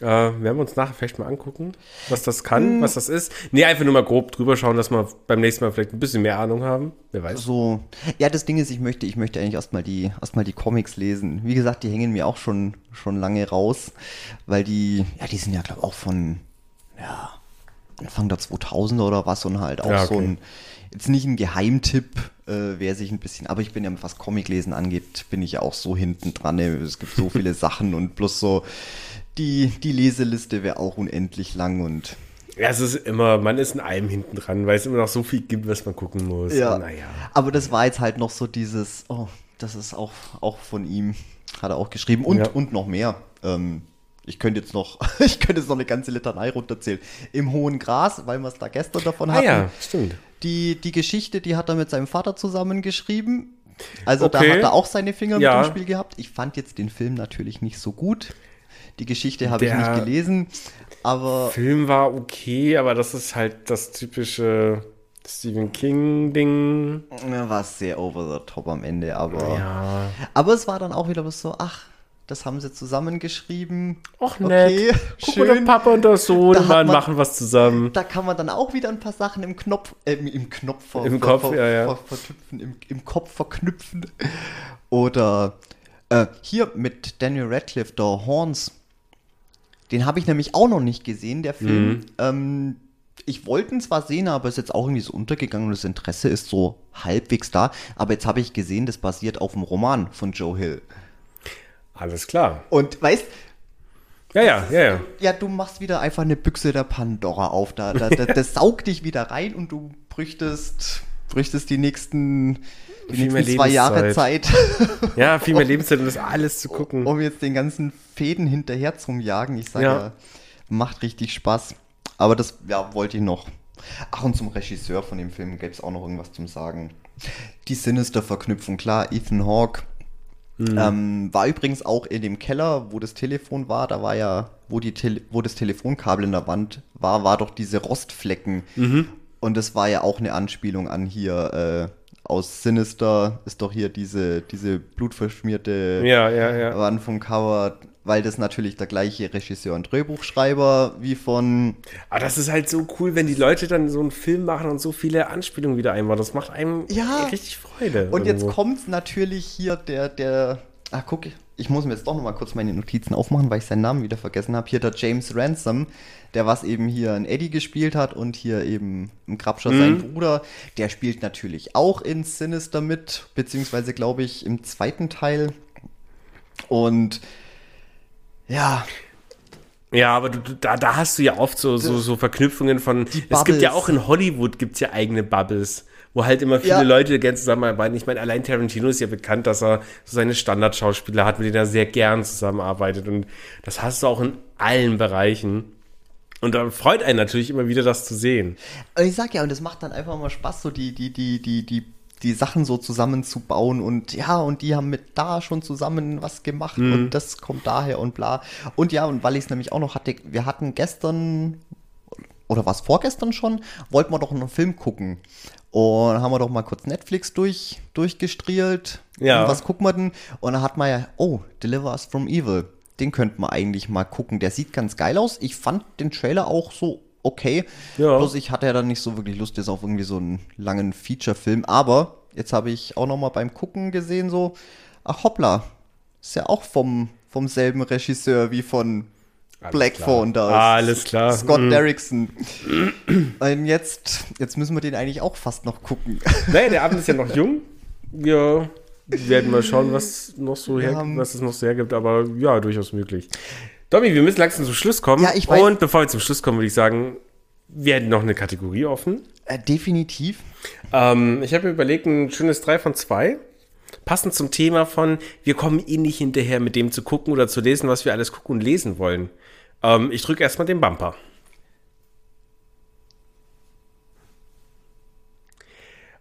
Äh, werden wir uns nachher vielleicht mal angucken, was das kann, was das ist. Nee, einfach nur mal grob drüber schauen, dass wir beim nächsten Mal vielleicht ein bisschen mehr Ahnung haben. Wer weiß. so. Ja, das Ding ist, ich möchte, ich möchte eigentlich erstmal die, erstmal die Comics lesen. Wie gesagt, die hängen mir auch schon, schon lange raus, weil die, ja, die sind ja, glaube ich, auch von, ja, Anfang der 2000er oder was und halt auch Ja, so okay. ein, jetzt nicht ein Geheimtipp, äh, wer sich ein bisschen, aber ich bin ja, was Comiclesen angeht, bin ich ja auch so hinten dran. ne? Es gibt so viele Sachen und bloß so, die, die Leseliste wäre auch unendlich lang und Ja, es ist immer, man ist in allem hinten dran, weil es immer noch so viel gibt, was man gucken muss. Ja. Naja. Aber das war jetzt halt noch so dieses, oh, das ist auch, auch von ihm, hat er auch geschrieben und, Ja. und noch mehr. Ähm, ich könnte jetzt noch, ich könnte jetzt noch eine ganze Litanei runterzählen. Im hohen Gras, weil wir es da gestern davon Ah hatten. ja, stimmt. Die, die Geschichte, die hat er mit seinem Vater zusammengeschrieben. Also da Okay. hat er auch seine Finger Ja. mit im Spiel gehabt. Ich fand jetzt den Film natürlich nicht so gut. Die Geschichte habe ich nicht gelesen, aber Film war okay, aber das ist halt das typische Stephen King-Ding. ja, war sehr over the top am Ende. Aber Ja. Aber es war dann auch wieder was so, ach, das haben sie zusammengeschrieben. Och, nett. Guck mal, der Papa und der Sohn Da man- machen was zusammen. Da kann man dann auch wieder ein paar Sachen im Knopf, äh, im- Knopf, ver, Im ver, Kopf, ver, ja, ja. Ver, vertüpfen, im, im Kopf verknüpfen. Oder äh, hier mit Daniel Radcliffe, der Horns. Den habe ich nämlich auch noch nicht gesehen, der Film. Mhm. Ähm, ich wollte ihn zwar sehen, aber ist jetzt auch irgendwie so untergegangen und das Interesse ist so halbwegs da. Aber jetzt habe ich gesehen, das basiert auf dem Roman von Joe Hill. Alles klar. Und weißt, Ja, ja, ja, ja. ja, du machst wieder einfach eine Büchse der Pandora auf. Da, da, da, das saugt dich wieder rein und du brüchtest, brüchtest die nächsten, die Viel nächsten zwei Jahre. Zeit, Ja, viel mehr Lebenszeit, um das alles zu gucken. um jetzt den ganzen Fäden hinterher zum Jagen. Ich sage Ja. ja. macht richtig Spaß. Aber das ja, wollte ich noch. Ach, und zum Regisseur von dem Film gäbe es auch noch irgendwas zum Sagen. Die Sinister-Verknüpfung, klar, Ethan Hawke. Ähm, war übrigens auch in dem Keller, wo das Telefon war, da war ja, wo, die Tele wo das Telefonkabel in der Wand war, war doch diese Rostflecken. Und das war ja auch eine Anspielung an hier äh, aus Sinister, ist doch hier diese, diese blutverschmierte Ja, ja, ja. Wand vom Cover, weil das natürlich der gleiche Regisseur und Drehbuchschreiber wie von Aber das ist halt so cool, wenn die Leute dann so einen Film machen und so viele Anspielungen wieder einbauen. Das macht einem Ja. richtig Freude. Und jetzt irgendwo. kommt natürlich hier der, der, ah, guck, ich muss mir jetzt doch nochmal kurz meine Notizen aufmachen, weil ich seinen Namen wieder vergessen habe. Hier der James Ransom, der was eben hier in Eddie gespielt hat und hier eben im Grabscher sein Bruder. Der spielt natürlich auch in Sinister mit, beziehungsweise glaube ich im zweiten Teil. Und ja, Ja, aber du, da, da hast du ja oft so, so, so Verknüpfungen von. Es gibt ja auch in Hollywood gibt's ja eigene Bubbles, wo halt immer viele Ja. Leute gerne zusammenarbeiten. Ich meine, allein Tarantino ist ja bekannt, dass er so seine Standardschauspieler hat, mit denen er sehr gern zusammenarbeitet. Und das hast du auch in allen Bereichen. Und da freut einen natürlich immer wieder, das zu sehen. Und ich sag ja, und es macht dann einfach mal Spaß, so die, die, die, die, die, die Sachen so zusammenzubauen und ja, und die haben mit da schon zusammen was gemacht und das kommt daher und bla. Und ja, und weil ich es nämlich auch noch hatte, wir hatten gestern, oder was vorgestern schon, wollten wir doch einen Film gucken. Und haben wir doch mal kurz Netflix durch, durchgestrielt. Ja. Und was gucken wir denn? Und dann hat man ja, oh, Deliver Us from Evil. Den könnte man eigentlich mal gucken. Der sieht ganz geil aus. Ich fand den Trailer auch so okay. Ja. Bloß ich hatte ja dann nicht so wirklich Lust jetzt auf irgendwie so einen langen Feature-Film. Aber jetzt habe ich auch noch mal beim Gucken gesehen so, ach hoppla, ist ja auch vom, vom selben Regisseur wie von Alles Black klar. Phone da. Alles klar. Scott Mhm. Derrickson. Und jetzt, jetzt müssen wir den eigentlich auch fast noch gucken. Naja, der Abend ist ja noch jung. Wir werden mal schauen, was noch so her, haben- was es noch so hergibt, aber ja, durchaus möglich. Domi, wir müssen langsam zum Schluss kommen. Ja, ich weiß. Und bevor wir zum Schluss kommen, würde ich sagen, wir hätten noch eine Kategorie offen. Äh, definitiv. Ähm, ich habe mir überlegt, ein schönes 3 von 2. Passend zum Thema von, wir kommen eh nicht hinterher, mit dem zu gucken oder zu lesen, was wir alles gucken und lesen wollen. Ähm, ich drücke erstmal den Bumper.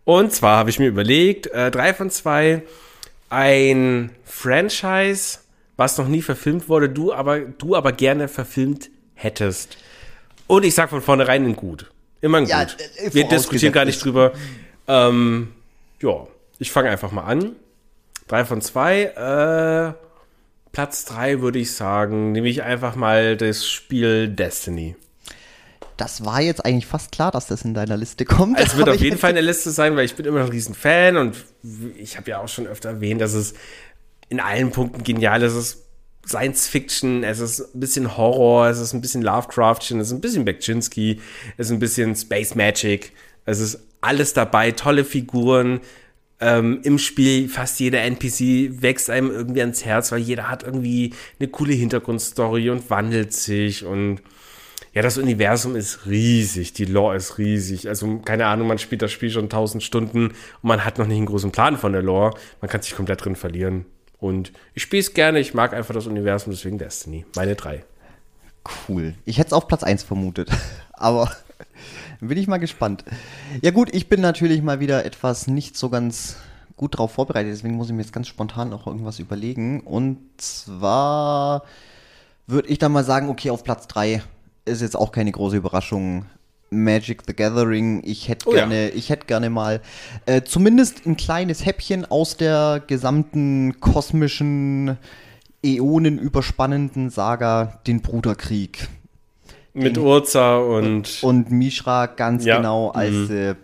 Und zwar habe ich mir überlegt, äh, drei von zwei, ein Franchise, was noch nie verfilmt wurde, du aber, du aber gerne verfilmt hättest. Und ich sag von vornherein in gut. Immer in ja, gut. Äh, Wir diskutieren gar nicht drüber. Ähm, ja, ich fange einfach mal an. Drei von zwei. Äh, Platz drei würde ich sagen, nehme ich einfach mal das Spiel Destiny. Das war jetzt eigentlich fast klar, dass das in deiner Liste kommt. Es wird auf jeden Fall in der Liste sein, weil ich bin immer noch ein Riesenfan und ich habe ja auch schon öfter erwähnt, dass es in allen Punkten genial ist. Es ist Science Fiction, es ist ein bisschen Horror, es ist ein bisschen Lovecraftian, es ist ein bisschen Bekczynski, es ist ein bisschen Space Magic, es ist alles dabei, tolle Figuren. Ähm, Im Spiel fast jeder NPC wächst einem irgendwie ans Herz, weil jeder hat irgendwie eine coole Hintergrundstory und wandelt sich und ja, das Universum ist riesig, die Lore ist riesig. Also, keine Ahnung, man spielt das Spiel schon tausend Stunden und man hat noch nicht einen großen Plan von der Lore. Man kann sich komplett drin verlieren. Und ich spiele es gerne, ich mag einfach das Universum, deswegen Destiny. Meine drei. Cool. Ich hätte es auf Platz 1 vermutet. Aber bin ich mal gespannt. Ja, gut, ich bin natürlich mal wieder etwas nicht so ganz gut drauf vorbereitet, deswegen muss ich mir jetzt ganz spontan noch irgendwas überlegen. Und zwar würde ich dann mal sagen, okay, auf Platz 3 ist jetzt auch keine große Überraschung. Magic the Gathering. Ich hätte oh, gerne, ja. ich hätte gerne mal äh, zumindest ein kleines Häppchen aus der gesamten kosmischen, äonenüberspannenden Saga, den Bruderkrieg. Mit Urza und. Und Mishra ganz ja. genau, als, mhm. äh,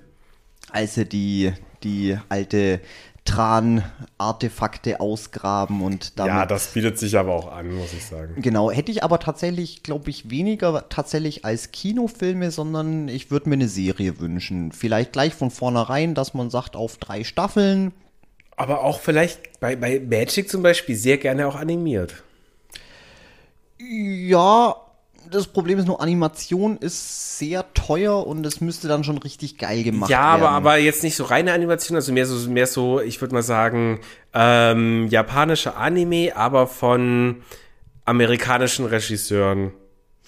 als sie die, die alte Tran-Artefakte ausgraben und damit. Ja, das bietet sich aber auch an, muss ich sagen. Genau, hätte ich aber tatsächlich, glaube ich, weniger tatsächlich als Kinofilme, sondern ich würde mir eine Serie wünschen. Vielleicht gleich von vornherein, dass man sagt, auf drei Staffeln. Aber auch vielleicht bei, bei Magic zum Beispiel sehr gerne auch animiert. Ja, das Problem ist nur, Animation ist sehr teuer und es müsste dann schon richtig geil gemacht ja, werden. Ja, aber, aber jetzt nicht so reine Animation, also mehr so, mehr so ich würde mal sagen, ähm, japanische Anime, aber von amerikanischen Regisseuren.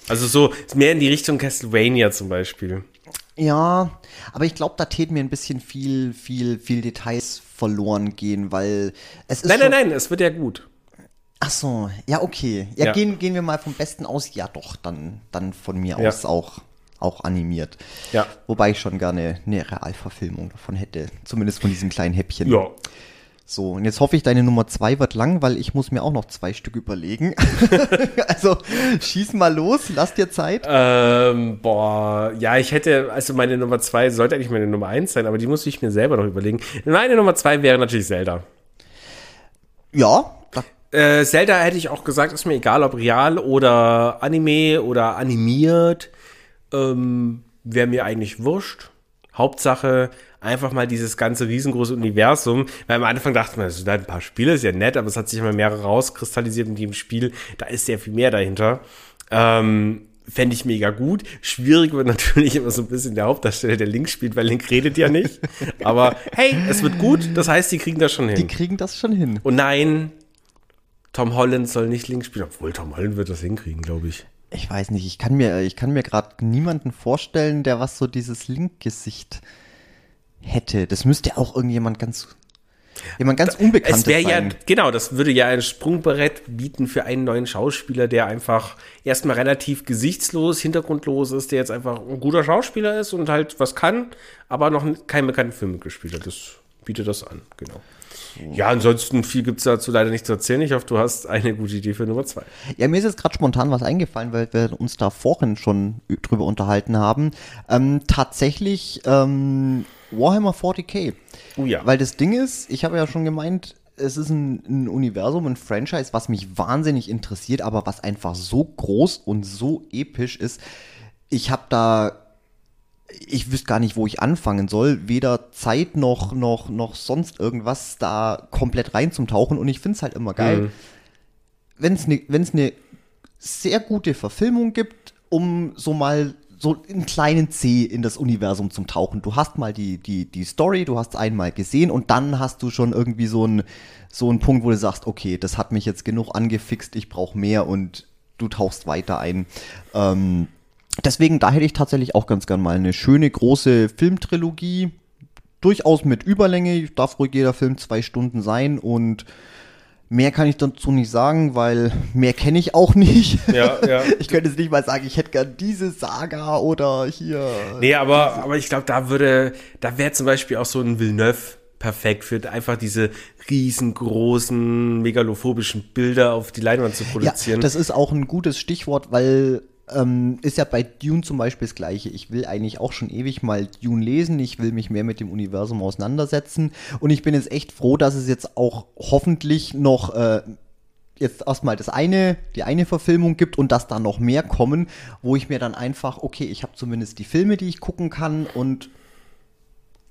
Also so mehr in die Richtung Castlevania zum Beispiel. Ja, aber ich glaube, da täten mir ein bisschen viel, viel, viel Details verloren gehen, weil es ist. Nein, nein, nein, es wird ja gut. Ach so, ja, okay. Ja, ja, Gehen, gehen wir mal vom Besten aus. Ja, doch, dann, dann von mir ja. aus auch, auch animiert. Ja. Wobei ich schon gerne eine Realverfilmung davon hätte. Zumindest von diesem kleinen Häppchen. Ja. So, und jetzt hoffe ich, deine Nummer zwei wird lang, weil ich muss mir auch noch zwei Stück überlegen. also, schieß mal los, lass dir Zeit. Ähm, boah, ja, ich hätte, also meine Nummer zwei sollte eigentlich meine Nummer eins sein, aber die muss ich mir selber noch überlegen. Meine Nummer zwei wäre natürlich Zelda. Ja, äh, Zelda hätte ich auch gesagt, ist mir egal, ob real oder Anime oder animiert. Ähm, Wäre mir eigentlich wurscht. Hauptsache einfach mal dieses ganze riesengroße Universum. Weil am Anfang dachte man, das sind halt ein paar Spiele, ist ja nett, aber es hat sich immer mehr rauskristallisiert in dem Spiel. Da ist sehr viel mehr dahinter. Ähm, Fände ich mega gut. Schwierig wird natürlich immer so ein bisschen der Hauptdarsteller, der Link spielt, weil Link redet ja nicht. Aber hey, es wird gut. Das heißt, die kriegen das schon hin. Die kriegen das schon hin. Und nein, Tom Holland soll nicht links spielen, obwohl Tom Holland wird das hinkriegen, glaube ich. Ich weiß nicht, ich kann mir, ich kann mir gerade niemanden vorstellen, der was so dieses Link-Gesicht hätte. Das müsste auch irgendjemand ganz, jemand ganz Unbekanntes es sein. Ja, genau, das würde ja ein Sprungbrett bieten für einen neuen Schauspieler, der einfach erstmal relativ gesichtslos, hintergrundlos ist, der jetzt einfach ein guter Schauspieler ist und halt was kann, aber noch keinen bekannten Film gespielt hat. Das bietet das an, genau. Ja, ansonsten viel gibt es dazu leider nicht zu erzählen. Ich hoffe, du hast eine gute Idee für Nummer zwei. Ja, mir ist jetzt gerade spontan was eingefallen, weil wir uns da vorhin schon drüber unterhalten haben. Ähm, tatsächlich ähm, Warhammer 40k. Oh ja. Weil das Ding ist, ich habe ja schon gemeint, es ist ein, ein, Universum, ein Franchise, was mich wahnsinnig interessiert, aber was einfach so groß und so episch ist. Ich habe da ich wüsste gar nicht, wo ich anfangen soll. Weder Zeit noch, noch, noch sonst irgendwas da komplett reinzutauchen. Und ich finde es halt immer geil, mhm. wenn es eine ne sehr gute Verfilmung gibt, um so mal so einen kleinen C in das Universum zum Tauchen. Du hast mal die, die, die Story, du hast einmal gesehen und dann hast du schon irgendwie so einen so einen Punkt, wo du sagst, okay, das hat mich jetzt genug angefixt, ich brauche mehr und du tauchst weiter ein. Ähm, Deswegen, da hätte ich tatsächlich auch ganz gern mal eine schöne große Filmtrilogie. durchaus mit Überlänge, darf ruhig jeder Film zwei Stunden sein und Mehr kann ich dazu nicht sagen, weil mehr kenne ich auch nicht. Ja, ja. Ich könnte jetzt nicht mal sagen, ich hätte gern diese Saga oder hier. Nee, aber, aber ich glaube, da würde, da wäre zum Beispiel auch so ein Villeneuve perfekt für einfach diese riesengroßen, megalophobischen Bilder auf die Leinwand zu produzieren. Ja, das ist auch ein gutes Stichwort, weil ähm, ist ja bei Dune zum Beispiel das Gleiche. Ich will eigentlich auch schon ewig mal Dune lesen. Ich will mich mehr mit dem Universum auseinandersetzen. Und ich bin jetzt echt froh, dass es jetzt auch hoffentlich noch äh, jetzt erstmal das eine, die eine Verfilmung gibt und dass da noch mehr kommen, wo ich mir dann einfach, okay, ich habe zumindest die Filme, die ich gucken kann und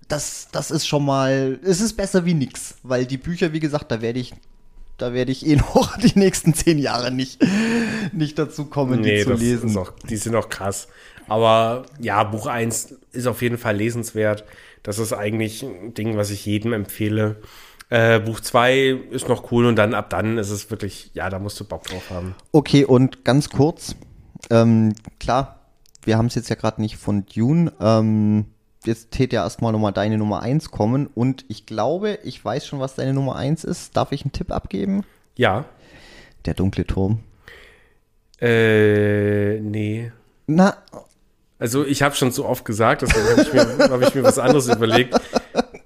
das, das ist schon mal, es ist besser wie nix, weil die Bücher, wie gesagt, da werde ich da werde ich eh noch die nächsten zehn Jahre nicht, nicht dazu kommen, nee, die zu lesen. Auch, die sind auch krass. Aber ja, Buch 1 ist auf jeden Fall lesenswert. Das ist eigentlich ein Ding, was ich jedem empfehle. Äh, Buch 2 ist noch cool und dann ab dann ist es wirklich, ja, da musst du Bock drauf haben. Okay, und ganz kurz, ähm, klar, wir haben es jetzt ja gerade nicht von Dune. Ähm, jetzt tät ja erstmal nochmal deine Nummer 1 kommen und ich glaube, ich weiß schon, was deine Nummer 1 ist. Darf ich einen Tipp abgeben? Ja. Der dunkle Turm. Äh, nee. Na. Also ich habe schon so oft gesagt, deswegen habe ich, hab ich mir was anderes überlegt.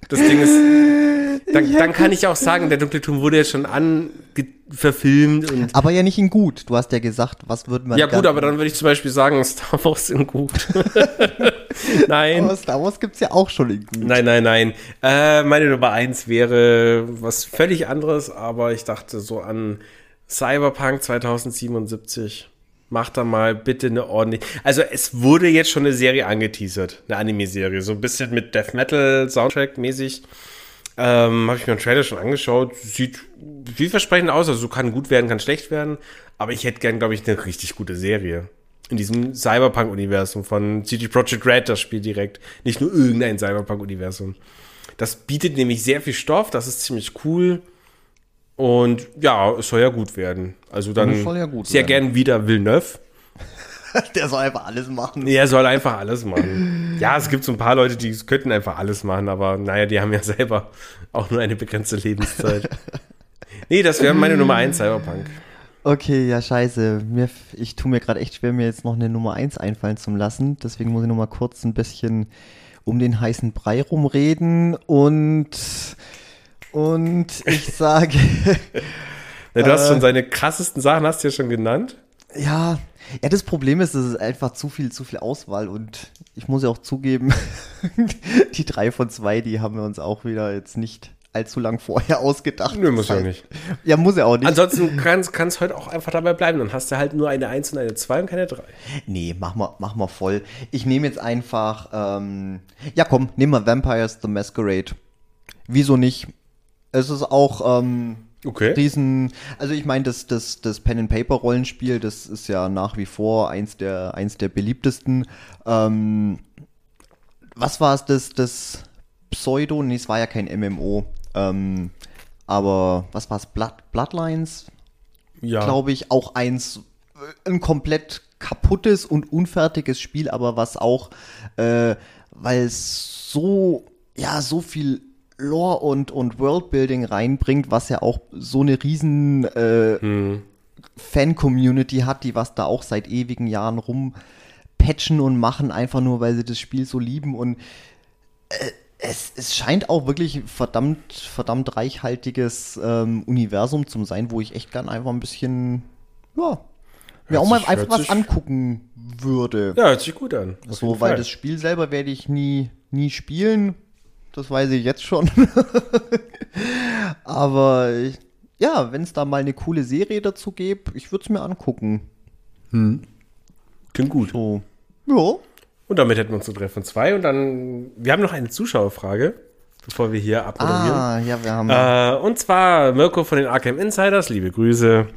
Das Ding ist, dann, dann kann ich auch sagen, der dunkle Turm wurde ja schon verfilmt. Und aber ja nicht in gut. Du hast ja gesagt, was würde man. Ja gut, aber dann würde ich zum Beispiel sagen, Star Wars in gut. nein. Aber Star Wars gibt es ja auch schon in gut. Nein, nein, nein. Äh, meine Nummer eins wäre was völlig anderes, aber ich dachte so an Cyberpunk 2077. Mach da mal bitte eine ordentliche. Also es wurde jetzt schon eine Serie angeteasert, eine Anime-Serie, so ein bisschen mit Death Metal Soundtrack mäßig. Ähm, Habe ich mir einen Trailer schon angeschaut. Sieht vielversprechend aus, also kann gut werden, kann schlecht werden. Aber ich hätte gern, glaube ich, eine richtig gute Serie. In diesem Cyberpunk-Universum von CD Projekt Red, das Spiel direkt. Nicht nur irgendein Cyberpunk-Universum. Das bietet nämlich sehr viel Stoff, das ist ziemlich cool. Und ja, es soll ja gut werden. Also dann ja sehr werden. gern wieder Villeneuve. Der soll einfach alles machen. Er soll einfach alles machen. Ja, es gibt so ein paar Leute, die könnten einfach alles machen, aber naja, die haben ja selber auch nur eine begrenzte Lebenszeit. nee, das wäre meine Nummer 1 Cyberpunk. Okay, ja, scheiße. Mir, ich tue mir gerade echt schwer, mir jetzt noch eine Nummer 1 einfallen zu lassen. Deswegen muss ich noch mal kurz ein bisschen um den heißen Brei rumreden und und ich sage. ja, du hast schon äh, seine krassesten Sachen, hast du ja schon genannt. Ja, ja, das Problem ist, es ist einfach zu viel, zu viel Auswahl und ich muss ja auch zugeben, die drei von zwei, die haben wir uns auch wieder jetzt nicht allzu lang vorher ausgedacht. Nö, muss ja nicht. Ja, muss ja auch nicht. Ansonsten kann es heute auch einfach dabei bleiben. Dann hast du halt nur eine 1 und eine 2 und keine 3. Nee, mach mal, mach mal voll. Ich nehme jetzt einfach, ähm, ja komm, nehmen wir Vampires the Masquerade. Wieso nicht? Es ist auch ähm, okay. riesen. Also ich meine, das, das, das Pen and Paper Rollenspiel, das ist ja nach wie vor eins der, eins der beliebtesten. Ähm, was war es, das, das Pseudo? Nee, es war ja kein MMO. Ähm, aber was war es? Blood, Bloodlines? Ja. Glaube ich, auch eins, ein komplett kaputtes und unfertiges Spiel, aber was auch, äh, weil es so, ja, so viel Lore und, und Worldbuilding reinbringt, was ja auch so eine riesen äh, hm. Fan-Community hat, die was da auch seit ewigen Jahren rumpatchen und machen, einfach nur, weil sie das Spiel so lieben. Und äh, es, es scheint auch wirklich verdammt, verdammt reichhaltiges ähm, Universum zu sein, wo ich echt gern einfach ein bisschen, ja, mir auch mal einfach was angucken würde. Ja, hört sich gut an. So, weil Fall. das Spiel selber werde ich nie, nie spielen. Das weiß ich jetzt schon. Aber ich, ja, wenn es da mal eine coole Serie dazu gibt, ich würde es mir angucken. Hm. Klingt gut. So. Ja. Und damit hätten wir uns zu Treffen zwei. Und dann, wir haben noch eine Zuschauerfrage, bevor wir hier abmoderieren. Ah, ja, wir haben. Äh, und zwar Mirko von den Arkham Insiders, liebe Grüße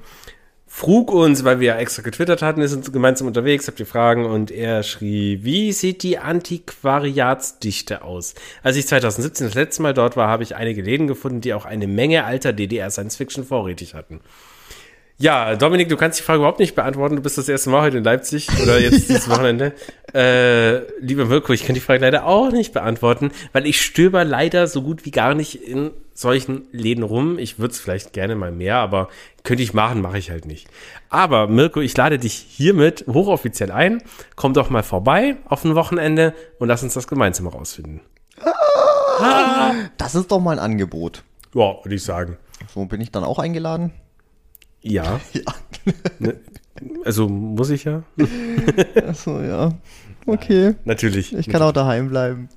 frug uns, weil wir ja extra getwittert hatten, ist uns gemeinsam unterwegs, habt ihr Fragen und er schrieb, wie sieht die Antiquariatsdichte aus? Als ich 2017 das letzte Mal dort war, habe ich einige Läden gefunden, die auch eine Menge alter DDR Science Fiction vorrätig hatten. Ja, Dominik, du kannst die Frage überhaupt nicht beantworten. Du bist das erste Mal heute in Leipzig oder jetzt dieses ja. Wochenende. Äh, lieber Mirko, ich kann die Frage leider auch nicht beantworten, weil ich stöber leider so gut wie gar nicht in solchen Läden rum. Ich würde es vielleicht gerne mal mehr, aber könnte ich machen, mache ich halt nicht. Aber Mirko, ich lade dich hiermit hochoffiziell ein. Komm doch mal vorbei auf ein Wochenende und lass uns das gemeinsam rausfinden. Ah, das ist doch mal ein Angebot. Ja, würde ich sagen. So bin ich dann auch eingeladen. Ja. ja. Ne? Also muss ich ja. Achso, ja. Okay. Ja, natürlich. Ich kann auch daheim bleiben.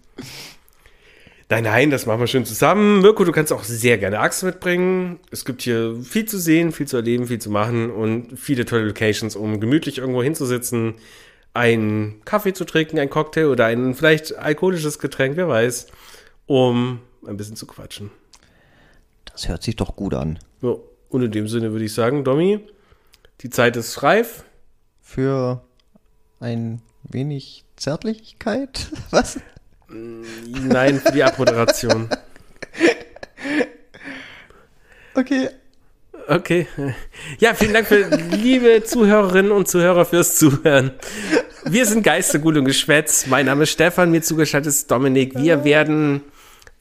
Nein, nein, das machen wir schön zusammen. Mirko, du kannst auch sehr gerne Axt mitbringen. Es gibt hier viel zu sehen, viel zu erleben, viel zu machen und viele tolle Locations, um gemütlich irgendwo hinzusitzen, einen Kaffee zu trinken, ein Cocktail oder ein vielleicht alkoholisches Getränk, wer weiß, um ein bisschen zu quatschen. Das hört sich doch gut an. Ja. Und in dem Sinne würde ich sagen, Domi, die Zeit ist reif. Für ein wenig Zärtlichkeit? Was? Nein, für die Abmoderation. okay. Okay. Ja, vielen Dank für liebe Zuhörerinnen und Zuhörer fürs Zuhören. Wir sind Geister, Gut und Geschwätz. Mein Name ist Stefan, mir zugeschaltet ist Dominik. Wir werden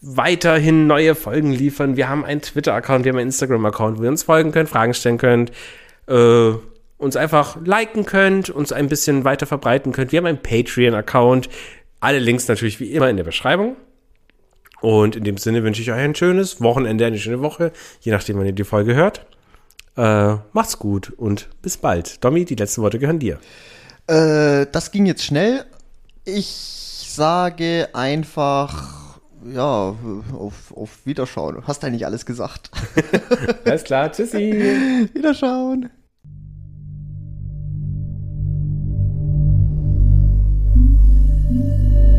weiterhin neue Folgen liefern. Wir haben einen Twitter-Account, wir haben einen Instagram-Account, wo ihr uns folgen könnt, Fragen stellen könnt, äh, uns einfach liken könnt, uns ein bisschen weiter verbreiten könnt. Wir haben einen Patreon-Account. Alle Links natürlich wie immer in der Beschreibung. Und in dem Sinne wünsche ich euch ein schönes Wochenende, eine schöne Woche, je nachdem, wann ihr die Folge hört. Äh, macht's gut und bis bald. Domi, die letzten Worte gehören dir. Äh, das ging jetzt schnell. Ich sage einfach ja, auf, auf Wiederschauen. Hast eigentlich alles gesagt. Alles klar, tschüssi. Wiederschauen. Mm-hmm.